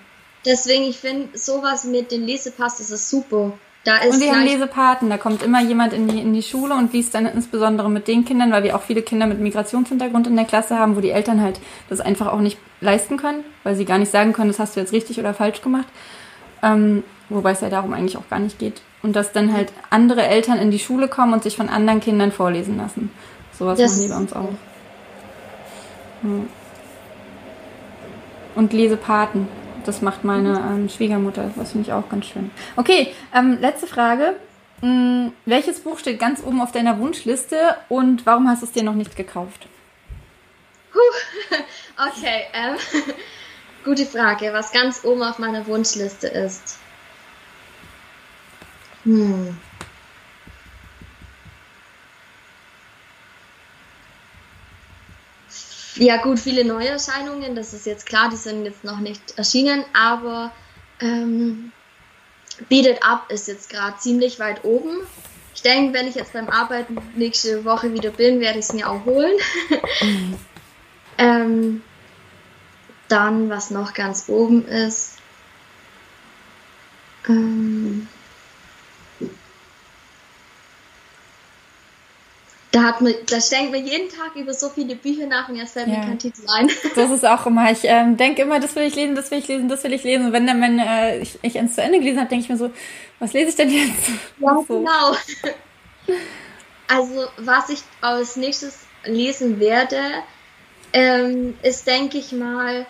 Deswegen, ich finde sowas mit den Lesepass, das ist super. Da ist und wir haben Lesepaten, da kommt immer jemand in die, in die Schule und liest dann insbesondere mit den Kindern, weil wir auch viele Kinder mit Migrationshintergrund in der Klasse haben, wo die Eltern halt das einfach auch nicht leisten können, weil sie gar nicht sagen können, das hast du jetzt richtig oder falsch gemacht. Ähm, wobei es ja darum eigentlich auch gar nicht geht. Und dass dann halt andere Eltern in die Schule kommen und sich von anderen Kindern vorlesen lassen. Sowas das machen die bei uns auch. Ja. Und Lesepaten. Das macht meine ähm, Schwiegermutter. Das finde ich auch ganz schön. Okay, ähm, letzte Frage. Hm, welches Buch steht ganz oben auf deiner Wunschliste und warum hast du es dir noch nicht gekauft? (laughs) okay, ähm, Gute Frage, was ganz oben auf meiner Wunschliste ist. Hm. Ja gut, viele Neuerscheinungen, das ist jetzt klar, die sind jetzt noch nicht erschienen, aber ähm, Beat It Up ist jetzt gerade ziemlich weit oben. Ich denke, wenn ich jetzt beim Arbeiten nächste Woche wieder bin, werde ich es mir auch holen. (laughs) Mhm. ähm, dann, was noch ganz oben ist, ähm, da hat man, da denken wir jeden Tag über so viele Bücher nach und jetzt fällt ja. mir kein Titel ein. (laughs) Das ist auch immer, ich ähm, denke immer, das will ich lesen, das will ich lesen, das will ich lesen. Und wenn dann mein, äh, ich, ich eins zu Ende gelesen habe, denke ich mir so, was lese ich denn jetzt? Ja, (laughs) so. genau. Also, was ich als nächstes lesen werde, ähm, ist, denke ich mal,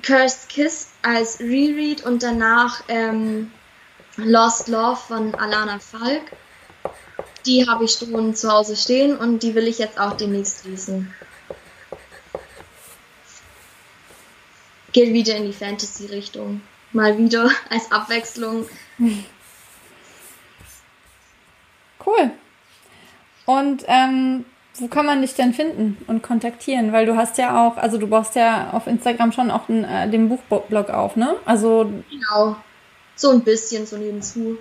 Cursed Kiss als Reread und danach ähm, Lost Love von Alana Falk. Die habe ich schon zu Hause stehen und die will ich jetzt auch demnächst lesen. geht wieder in die Fantasy-Richtung. Mal wieder (laughs) als Abwechslung. Cool. Und ähm, wo kann man dich denn finden und kontaktieren? Weil du hast ja auch, also du baust ja auf Instagram schon auch den, äh, den Buchblog auf, ne? Also genau, so ein bisschen so nebenzu.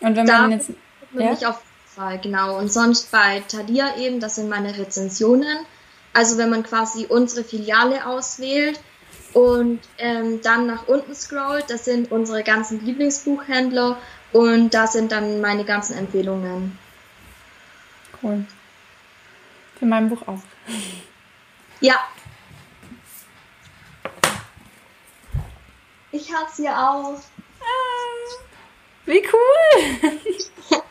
Und wenn da man jetzt ja? mich auf Fall, genau. Und sonst bei Tadia eben, das sind meine Rezensionen. Also wenn man quasi unsere Filiale auswählt und ähm, dann nach unten scrollt, das sind unsere ganzen Lieblingsbuchhändler und da sind dann meine ganzen Empfehlungen. Cool. Für mein Buch auch. Ja. Ich hab's hier auch. Ah, wie cool!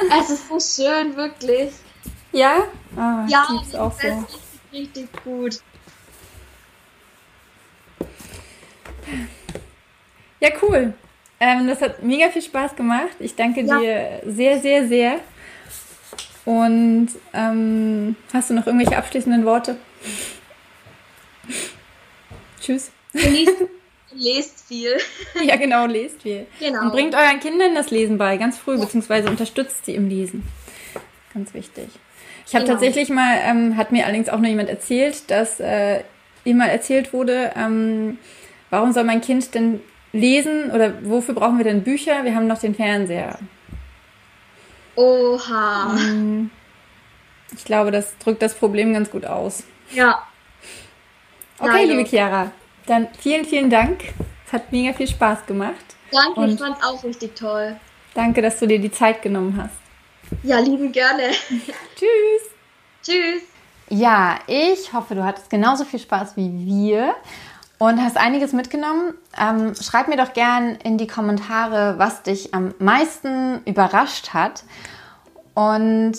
(laughs) es ist so schön, wirklich. Ja? Ah, ja, das auch so. richtig gut. Ja, cool. Ähm, das hat mega viel Spaß gemacht. Ich danke ja. dir sehr, sehr, sehr. Und ähm, hast du noch irgendwelche abschließenden Worte? Tschüss. Genießt, (laughs) lest viel. (laughs) ja, genau, lest viel. Genau. Und bringt euren Kindern das Lesen bei, ganz früh, beziehungsweise unterstützt sie im Lesen. Ganz wichtig. Ich habe genau. tatsächlich mal, ähm, hat mir allerdings auch noch jemand erzählt, dass äh, ihm mal erzählt wurde, ähm, warum soll mein Kind denn lesen oder wofür brauchen wir denn Bücher? Wir haben noch den Fernseher. Oha. Mm. Ich glaube, das drückt das Problem ganz gut aus. Ja. Okay, Leider. liebe Chiara, dann vielen, vielen Dank. Es hat mega viel Spaß gemacht. Danke, Und ich fand es auch richtig toll. Danke, dass du dir die Zeit genommen hast. Ja, lieben gerne. (laughs) Tschüss. Tschüss. Ja, ich hoffe, du hattest genauso viel Spaß wie wir und hast einiges mitgenommen. Ähm, schreib mir doch gern in die Kommentare, was dich am meisten überrascht hat und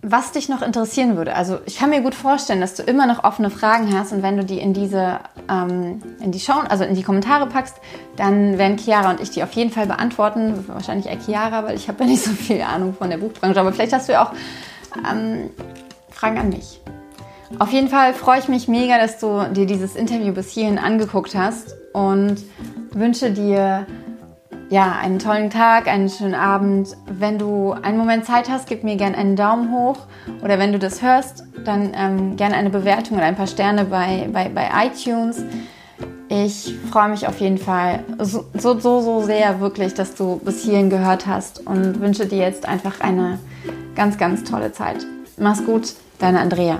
was dich noch interessieren würde. Also ich kann mir gut vorstellen, dass du immer noch offene Fragen hast und wenn du die in diese ähm, in die Show, also in die Kommentare packst, dann werden Chiara und ich die auf jeden Fall beantworten. Wahrscheinlich eher Chiara, weil ich habe ja nicht so viel Ahnung von der Buchbranche. Aber vielleicht hast du ja auch ähm, Fragen an mich. Auf jeden Fall freue ich mich mega, dass du dir dieses Interview bis hierhin angeguckt hast und wünsche dir ja, einen tollen Tag, einen schönen Abend. Wenn du einen Moment Zeit hast, gib mir gerne einen Daumen hoch. Oder wenn du das hörst, dann ähm, gerne eine Bewertung oder ein paar Sterne bei, bei, bei iTunes. Ich freue mich auf jeden Fall so, so, so, so sehr wirklich, dass du bis hierhin gehört hast und wünsche dir jetzt einfach eine ganz, ganz tolle Zeit. Mach's gut, deine Andrea.